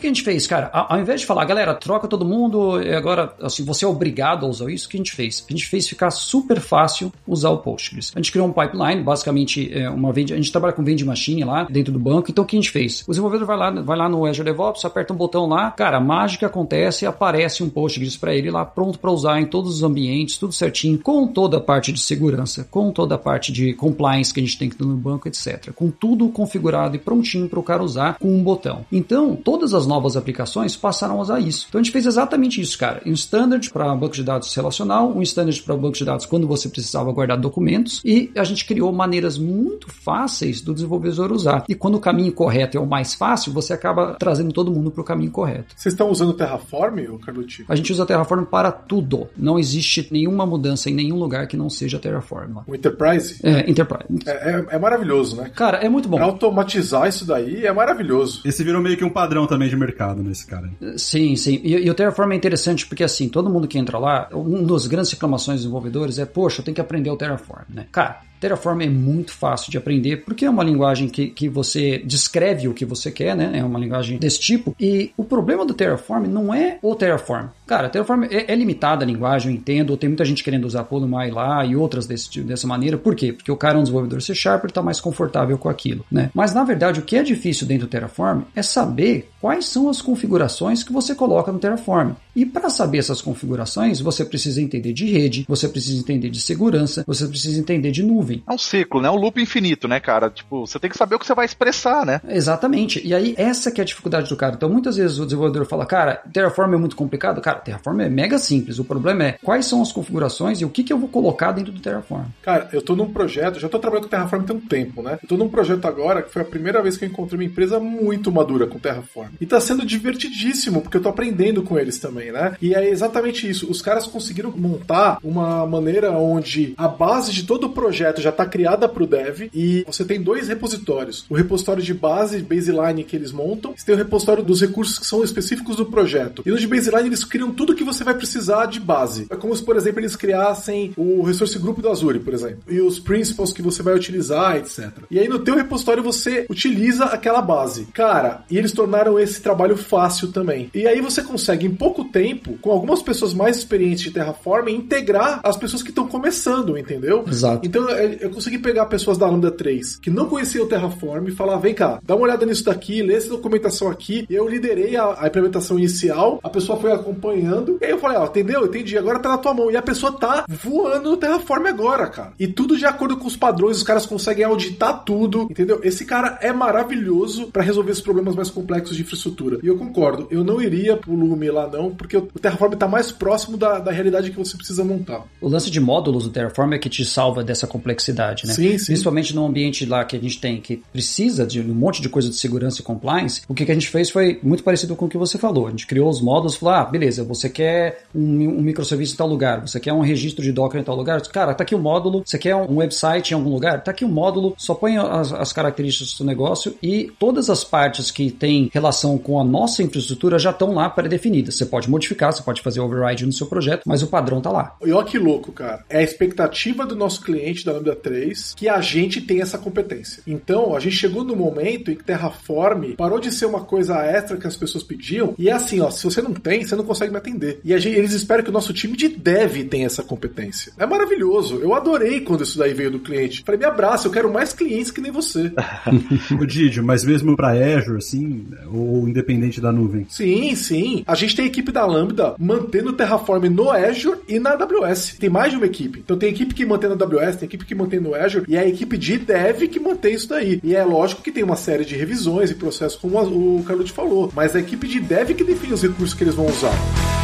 Que a gente fez, cara? Ao invés de falar, galera, troca todo mundo, agora, assim, você é obrigado a usar isso, o que a gente fez? A gente fez ficar super fácil usar o Postgres. A gente criou um pipeline, basicamente, é uma vende, a gente trabalha com vende machine lá dentro do banco, então o que a gente fez? O desenvolvedor vai lá, vai lá no Azure DevOps, aperta um botão lá, cara, mágica acontece aparece um Postgres para ele lá, pronto para usar em todos os ambientes, tudo certinho, com toda a parte de segurança, com toda a parte de compliance que a gente tem que ter no banco, etc. Com tudo configurado e prontinho para o cara usar com um botão. Então, todas as novas aplicações passaram a usar isso. Então a gente fez exatamente isso, cara. Um standard para banco de dados relacional, um standard para banco de dados quando você precisava guardar documentos, e a gente criou maneiras muito fáceis do desenvolvedor usar. E quando o caminho correto é o mais fácil, você acaba trazendo todo mundo para o caminho correto. Vocês estão usando Terraform, Carlucci? A gente usa Terraform para tudo. Não existe nenhuma mudança em nenhum lugar que não seja Terraform. O Enterprise? É, Enterprise. É, é, é maravilhoso, né? Cara, é muito bom. Automatizar isso daí é maravilhoso. Esse virou meio que um padrão também de mercado nesse cara. Sim, sim. E, e, o Terraform é interessante porque, assim, todo mundo que entra lá, uma das grandes reclamações dos desenvolvedores é, poxa, eu tenho que aprender o Terraform, né? Cara, Terraform é muito fácil de aprender, porque é uma linguagem que, que você descreve o que você quer, né? É uma linguagem desse tipo. E o problema do Terraform não é o Terraform. Cara, Terraform é, é limitada a linguagem, eu entendo. Tem muita gente querendo usar Polymai lá e outras desse, dessa maneira. Por quê? Porque o cara é um desenvolvedor C Sharp, ele está mais confortável com aquilo, né? Mas na verdade, o que é difícil dentro do Terraform é saber quais são as configurações que você coloca no Terraform. E para saber essas configurações, você precisa entender de rede, você precisa entender de segurança, você precisa entender de nuvem. É um ciclo, né? Um loop infinito, né, cara? Tipo, você tem que saber o que você vai expressar, né? Exatamente. E aí, essa que é a dificuldade do cara. Então, muitas vezes o desenvolvedor fala, cara, Terraform é muito complicado. Cara, Terraform é mega simples. O problema é quais são as configurações e o que, que eu vou colocar dentro do Terraform. Cara, eu tô num projeto, já tô trabalhando com Terraform tem um tempo, né? Eu tô num projeto agora que foi a primeira vez que eu encontrei uma empresa muito madura com Terraform. E tá sendo divertidíssimo, porque eu tô aprendendo com eles também, né? E é exatamente isso. Os caras conseguiram montar uma maneira onde a base de todo o projeto já está criada para o dev e você tem dois repositórios. O repositório de base, baseline que eles montam, você tem o repositório dos recursos que são específicos do projeto. E no de baseline eles criam tudo que você vai precisar de base. É como se, por exemplo, eles criassem o resource group do Azure, por exemplo, e os principles que você vai utilizar, etc. E aí no teu repositório você utiliza aquela base. Cara, e eles tornaram esse trabalho fácil também. E aí você consegue em pouco tempo com algumas pessoas mais experientes de Terraform, integrar as pessoas que estão começando, entendeu? Exato. Então eu consegui pegar pessoas da Lambda 3 que não conheciam o Terraform e falar: vem cá, dá uma olhada nisso daqui, lê essa documentação aqui. Eu liderei a, a implementação inicial, a pessoa foi acompanhando, e aí eu falei: ó, entendeu? Entendi, agora tá na tua mão. E a pessoa tá voando no Terraform agora, cara. E tudo de acordo com os padrões, os caras conseguem auditar tudo, entendeu? Esse cara é maravilhoso para resolver os problemas mais complexos de infraestrutura. E eu concordo, eu não iria pro Lume lá não, porque o Terraform tá mais próximo da, da realidade que você precisa montar. O lance de módulos do Terraform é que te salva dessa complexidade, né? Sim, sim. Principalmente no ambiente lá que a gente tem, que precisa de um monte de coisa de segurança e compliance, o que, que a gente fez foi muito parecido com o que você falou. A gente criou os módulos, falou, ah, beleza, você quer um, um microserviço em tal lugar, você quer um registro de Docker em tal lugar, cara, tá aqui o um módulo, você quer um website em algum lugar, tá aqui o um módulo, só põe as, as características do negócio e todas as partes que têm relação com a nossa infraestrutura já estão lá pré-definidas. Você pode modificar, você pode fazer override no seu projeto, mas o padrão tá lá. E olha que louco, cara. É a expectativa do nosso cliente da Lambda 3 que a gente tem essa competência. Então, a gente chegou no momento em que Terraform parou de ser uma coisa extra que as pessoas pediam e é assim, ó, se você não tem, você não consegue me atender. E gente, eles esperam que o nosso time de dev tenha essa competência. É maravilhoso. Eu adorei quando isso daí veio do cliente. Falei, me abraça, eu quero mais clientes que nem você. (laughs) (laughs) o Didio, mas mesmo para Azure, assim, ou independente da nuvem? Sim, sim. A gente tem a equipe da Lambda mantendo o Terraform no Azure e na AWS. Tem mais de uma equipe. Então tem equipe que mantém na AWS, tem equipe que mantém no Azure e é a equipe de dev que mantém isso daí. E é lógico que tem uma série de revisões e processos, como o Carlos falou, mas é a equipe de dev que define os recursos que eles vão usar.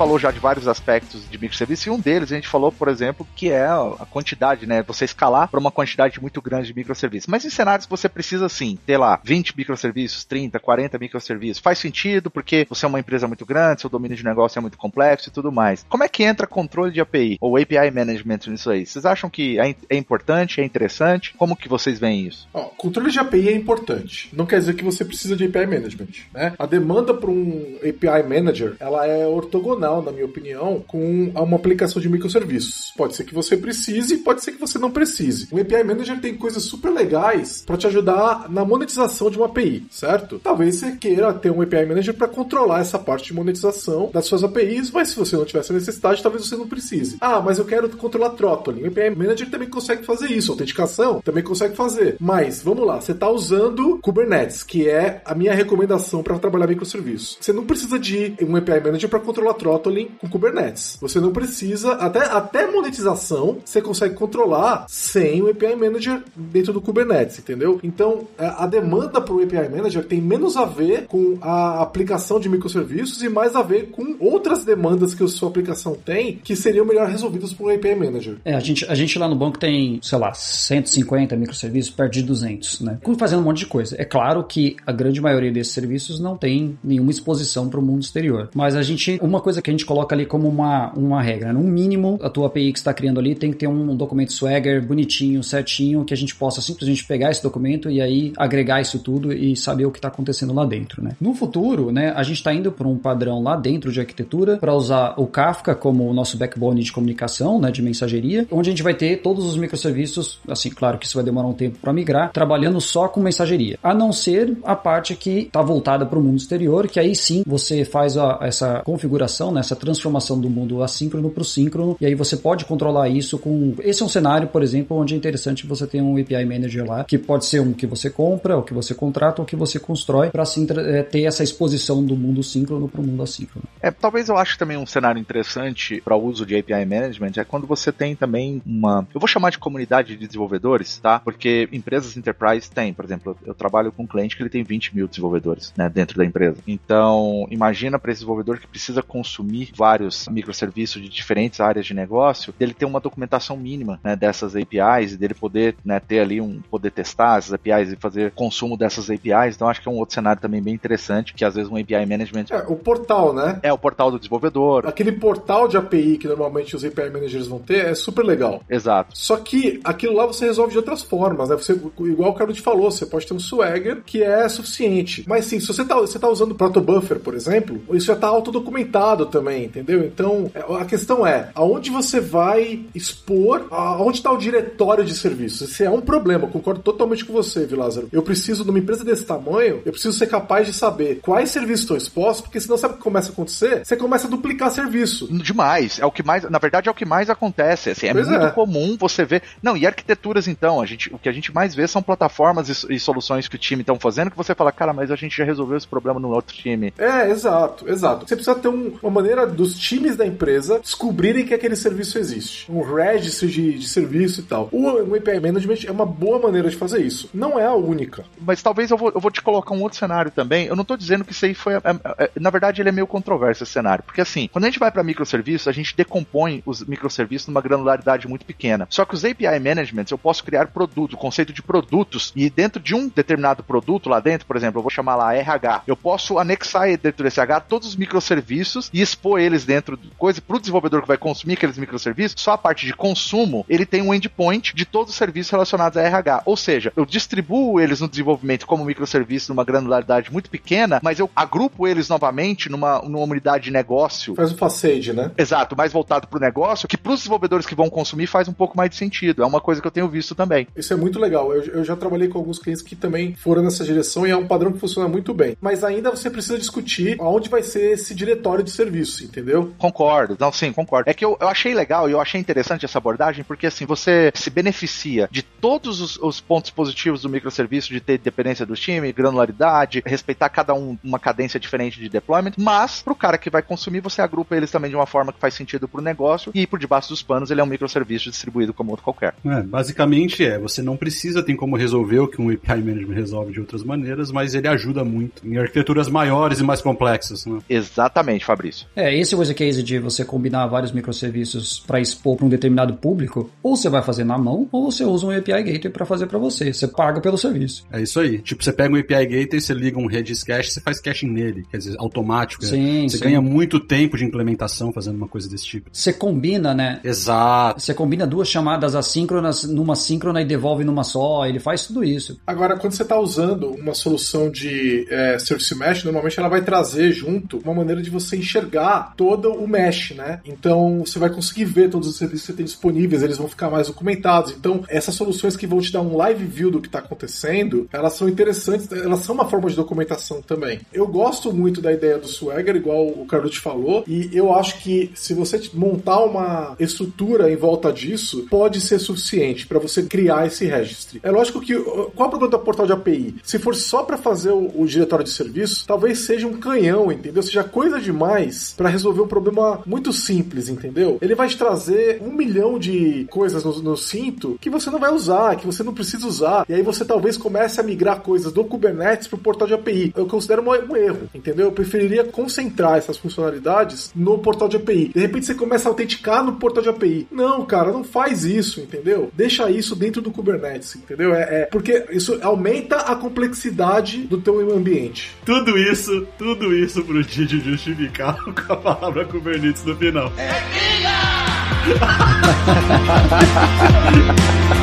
Falou já de vários aspectos de microserviços e um deles a gente falou, por exemplo, que é a quantidade, né? Você escalar para uma quantidade muito grande de microserviços. Mas em cenários você precisa, assim, ter lá 20 microserviços, 30, 40 microserviços, faz sentido porque você é uma empresa muito grande, seu domínio de negócio é muito complexo e tudo mais. Como é que entra controle de API ou API Management nisso aí? Vocês acham que é, é importante, é interessante? Como que vocês veem isso? Controle de API é importante. Não quer dizer que você precisa de API Management, né? A demanda para um API Manager, ela é ortogonal na minha opinião, com uma aplicação de microserviços. Pode ser que você precise, pode ser que você não precise. O API Manager tem coisas super legais para te ajudar na monetização de uma API, certo? Talvez você queira ter um API Manager para controlar essa parte de monetização das suas APIs, mas se você não tiver essa necessidade, talvez você não precise. Ah, mas eu quero controlar throttling. O API Manager também consegue fazer isso, autenticação também consegue fazer. Mas, vamos lá, você está usando Kubernetes, que é a minha recomendação para trabalhar microserviços. Você não precisa de um API Manager para controlar throttling Kotlin com Kubernetes. Você não precisa, até, até monetização, você consegue controlar sem o API Manager dentro do Kubernetes, entendeu? Então, a demanda para o API Manager tem menos a ver com a aplicação de microserviços e mais a ver com outras demandas que a sua aplicação tem que seriam melhor resolvidas por um API Manager. É, a gente, a gente lá no banco tem, sei lá, 150 microserviços perto de 200, né? Fazendo um monte de coisa. É claro que a grande maioria desses serviços não tem nenhuma exposição para o mundo exterior. Mas a gente, uma coisa que a gente coloca ali como uma, uma regra, no mínimo, a tua API que está criando ali tem que ter um documento Swagger bonitinho, certinho, que a gente possa simplesmente pegar esse documento e aí agregar isso tudo e saber o que está acontecendo lá dentro, né? No futuro, né, a gente está indo para um padrão lá dentro de arquitetura para usar o Kafka como o nosso backbone de comunicação, né, de mensageria, onde a gente vai ter todos os microserviços, assim, claro que isso vai demorar um tempo para migrar, trabalhando só com mensageria. A não ser a parte que está voltada para o mundo exterior, que aí sim você faz a, essa configuração, né, essa transformação do mundo assíncrono para o síncrono, e aí você pode controlar isso com. Esse é um cenário, por exemplo, onde é interessante você ter um API Manager lá, que pode ser um que você compra, ou que você contrata, ou que você constrói, para assim é, ter essa exposição do mundo síncrono para o mundo assíncrono. É, talvez eu ache também um cenário interessante para o uso de API Management é quando você tem também uma. Eu vou chamar de comunidade de desenvolvedores, tá? Porque empresas enterprise têm, por exemplo, eu trabalho com um cliente que ele tem 20 mil desenvolvedores né, dentro da empresa. Então, imagina para esse desenvolvedor que precisa consumir vários microserviços de diferentes áreas de negócio, dele ter uma documentação mínima né, dessas APIs e dele poder né, ter ali um poder testar essas APIs e fazer consumo dessas APIs. Então, acho que é um outro cenário também bem interessante, que às vezes um API Management. É, o portal, né? É, o portal do desenvolvedor. Aquele portal de API que normalmente os API Managers vão ter é super legal. Exato. Só que aquilo lá você resolve de outras formas, né? Você, igual o Carlos te falou, você pode ter um Swagger que é suficiente. Mas sim, se você tá, você tá usando Protobuffer, por exemplo, isso já tá autodocumentado também, entendeu? Então, é, a questão é, aonde você vai expor, aonde está o diretório de serviços? Esse é um problema, concordo totalmente com você, Vilázaro. Eu preciso, numa empresa desse tamanho, eu preciso ser capaz de saber quais serviços estão expostos, porque senão sabe o que começa a acontecer? Você começa a duplicar serviço. Demais. É o que mais, na verdade, é o que mais acontece. Assim, é pois muito é. comum você ver. Não, e arquiteturas, então, a gente, o que a gente mais vê são plataformas e, e soluções que o time estão fazendo que você fala, cara, mas a gente já resolveu esse problema no outro time. É, exato, exato. Você precisa ter um, uma maneira dos times da empresa descobrirem que aquele serviço existe. Um registry de, de serviço e tal. O, API Management é uma boa maneira de fazer isso. Não é a única. Mas talvez eu vou, eu vou te colocar um outro cenário também. Eu não tô dizendo que isso aí foi. É, é, na verdade, ele é meio controverso esse cenário. Porque assim, quando a gente vai para microserviços, a gente decompõe os microserviços numa granularidade muito pequena. Só que os API Managements, eu posso criar produto, o conceito de produtos, e dentro de um determinado produto lá dentro, por exemplo, eu vou chamar lá RH, eu posso anexar dentro desse RH todos os microserviços e expor eles dentro de coisa para o desenvolvedor que vai consumir aqueles microserviços. Só a parte de consumo, ele tem um endpoint de todos os serviços relacionados a RH. Ou seja, eu distribuo eles no desenvolvimento como microserviços numa granularidade muito pequena, mas eu agrupo eles novamente numa, numa unidade de negócio. Faz um facade, né? Exato, mais voltado para o negócio, que para os desenvolvedores que vão consumir faz um pouco mais de sentido. É uma coisa que eu tenho visto também. Isso é muito legal. Eu, eu já trabalhei com alguns clientes que também foram nessa direção e é um padrão que funciona muito bem. Mas ainda você precisa discutir aonde vai ser esse diretório de serviço, entendeu? Concordo. Não, sim, concordo. É que eu, eu achei legal e eu achei interessante essa abordagem porque assim, você se beneficia de todos os, os pontos positivos do microserviço, de ter dependência do time, granularidade, respeitar cada um uma cadência diferente de deployment, mas pro cara que vai consumir, você agrupa eles também de uma forma que faz sentido pro negócio e por debaixo dos panos ele é um microserviço distribuído como outro qualquer. É, basicamente é, você não precisa, tem como resolver o que um API Management resolve de outras maneiras, mas ele ajuda muito em arquiteturas maiores e mais complexas. Né? Exatamente, Fabrício. É, esse use case de você combinar vários microserviços para expor para um determinado público, ou você vai fazer na mão, ou você usa um API Gateway para fazer para você. Você paga pelo serviço. É isso aí. Tipo, você pega um API Gateway, você liga um Redis Cache, você faz caching nele, quer dizer, automático. Sim, você sim. ganha muito tempo de implementação fazendo uma coisa desse tipo. Você combina, né? Exato. Você combina duas chamadas assíncronas numa síncrona e devolve numa só. Ele faz tudo isso. Agora, quando você está usando uma solução de é, Service Mesh, normalmente ela vai trazer junto uma maneira de você enxergar todo o mesh, né? Então você vai conseguir ver todos os serviços que você tem disponíveis, eles vão ficar mais documentados. Então, essas soluções que vão te dar um live view do que está acontecendo, elas são interessantes, elas são uma forma de documentação também. Eu gosto muito da ideia do Swagger, igual o Carlos falou, e eu acho que se você montar uma estrutura em volta disso, pode ser suficiente para você criar esse registry. É lógico que qual é o problema do portal de API? Se for só para fazer o, o, diretório de serviço, talvez seja um canhão, entendeu? Seja coisa demais Para resolver um problema muito simples, entendeu? Ele vai te trazer um milhão de coisas no, no cinto que você não vai usar, que você não precisa usar. E aí você talvez comece a migrar coisas do Kubernetes pro portal de API. Eu considero um, um erro, entendeu? Eu preferiria concentrar essas funcionalidades no portal de API. De repente você começa a autenticar no portal de API. Não, cara, não faz isso, entendeu? Deixa isso dentro do Kubernetes, entendeu? É, é porque isso aumenta a complexidade do teu ambiente. Tudo isso, tudo isso pro Didi justificar com a palavra Kubernetes no final. É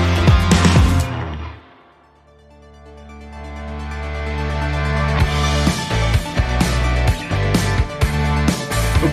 (laughs)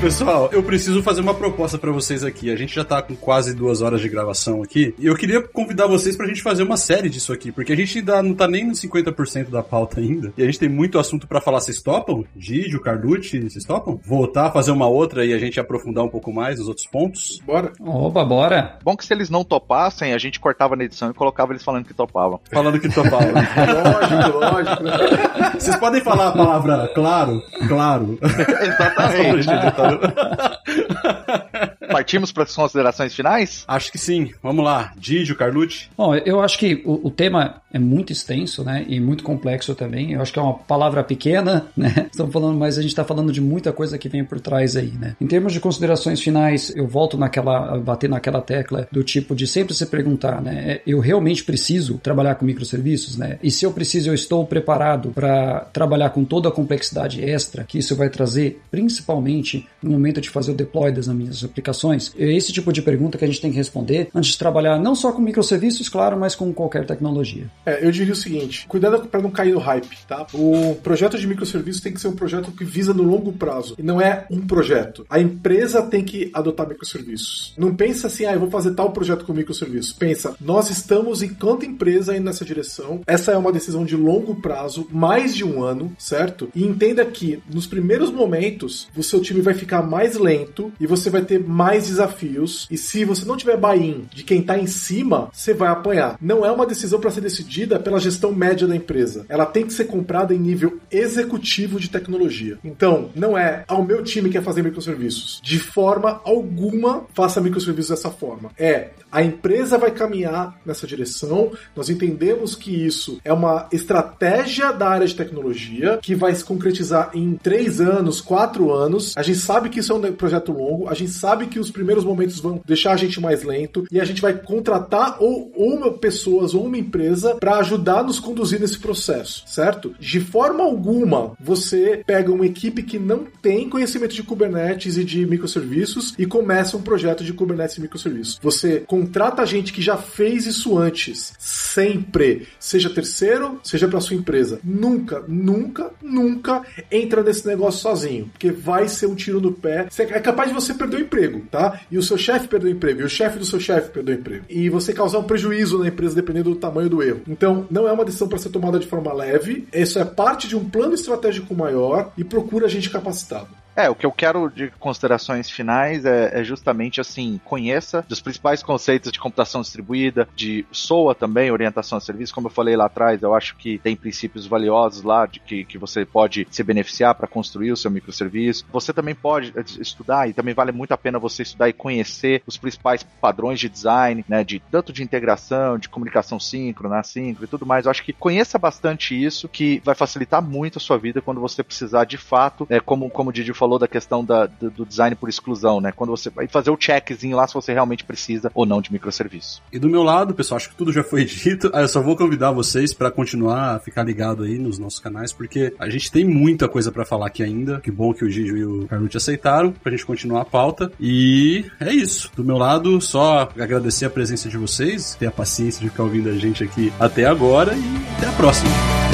pessoal, eu preciso fazer uma proposta para vocês aqui. A gente já tá com quase duas horas de gravação aqui. E eu queria convidar vocês pra gente fazer uma série disso aqui, porque a gente ainda não tá nem nos 50% da pauta ainda. E a gente tem muito assunto para falar. Vocês topam? Gídio, Carlucci, vocês topam? Voltar a fazer uma outra e a gente aprofundar um pouco mais os outros pontos? Bora. Opa, bora. Bom que se eles não topassem, a gente cortava na edição e colocava eles falando que topavam. Falando que topavam. (laughs) lógico, lógico. Vocês podem falar a palavra claro? Claro. (laughs) Exatamente. (laughs) Partimos para as considerações finais? Acho que sim. Vamos lá. Didio, Carlucci. Bom, eu acho que o, o, tema é muito extenso, né? E muito complexo também. Eu acho que é uma palavra pequena, (laughs) né? Estamos falando, mas a gente está falando de muita coisa que vem por trás aí, né? Em termos de considerações finais, eu volto naquela, bater naquela tecla do tipo de sempre se perguntar, né? É, eu realmente preciso trabalhar com microserviços, né? E se eu preciso, eu estou preparado para trabalhar com toda a complexidade extra que isso vai trazer, principalmente no momento de fazer o deploy das minhas aplicações? É esse tipo de pergunta que a gente tem que responder antes de trabalhar não só com microserviços, claro, mas com qualquer tecnologia. É, eu diria o seguinte: cuidado para não cair no hype, tá? O projeto de microserviços tem que ser um projeto que visa no longo prazo e não é um projeto. A empresa tem que adotar microserviços. Não pensa assim, ah, eu vou fazer tal projeto com microserviços. Pensa, nós estamos enquanto empresa indo nessa direção. Essa é uma decisão de longo prazo, mais de um ano, certo? E entenda que nos primeiros momentos o seu time vai ficar mais lento e você vai ter mais desafios. E se você não tiver buy-in de quem está em cima, você vai apanhar. Não é uma decisão para ser decidida pela gestão média da empresa. Ela tem que ser comprada em nível executivo de tecnologia. Então, não é ao meu time que quer fazer microserviços. De forma alguma, faça microserviços dessa forma. É a empresa vai caminhar nessa direção. Nós entendemos que isso é uma estratégia da área de tecnologia que vai se concretizar em três anos, quatro anos. A gente sabe que isso é um projeto longo, a gente sabe que os primeiros momentos vão deixar a gente mais lento e a gente vai contratar ou, uma pessoas ou uma empresa para ajudar nos conduzir nesse processo, certo? De forma alguma você pega uma equipe que não tem conhecimento de Kubernetes e de microserviços e começa um projeto de Kubernetes e microserviços. Você contrata gente que já fez isso antes, sempre, seja terceiro, seja para sua empresa. Nunca, nunca, nunca entra nesse negócio sozinho, porque vai ser um tiro no pé. É capaz de você perder o emprego, tá? E o seu chefe perder o emprego, e o chefe do seu chefe perder o emprego. E você causar um prejuízo na empresa dependendo do tamanho do erro. Então, não é uma decisão para ser tomada de forma leve. Isso é parte de um plano estratégico maior e procura gente capacitado. É, o que eu quero de considerações finais é, é, justamente assim, conheça dos principais conceitos de computação distribuída, de SOA também, orientação a serviço, como eu falei lá atrás, eu acho que tem princípios valiosos lá de que, que você pode se beneficiar para construir o seu microserviço. Você também pode estudar, e também vale muito a pena você estudar e conhecer os principais padrões de design, né, de tanto de integração, de comunicação síncrona, assíncrona e tudo mais. Eu acho que conheça bastante isso, que vai facilitar muito a sua vida quando você precisar de fato, é, como, como o Didi falou, falou da questão da, do, do, design por exclusão, né? Quando você vai fazer o checkzinho lá se você realmente precisa ou não de microserviço. E do meu lado, pessoal, acho que tudo já foi (laughs) dito. Ah, eu só vou convidar vocês para continuar a ficar ligado aí nos nossos canais, porque a gente tem muita coisa para falar aqui ainda. Que bom que o Gigi e o Carlucci aceitaram pra gente continuar a pauta. E é isso. Do meu lado, só agradecer a presença de vocês, ter a paciência de ficar ouvindo a gente aqui até agora e até a próxima.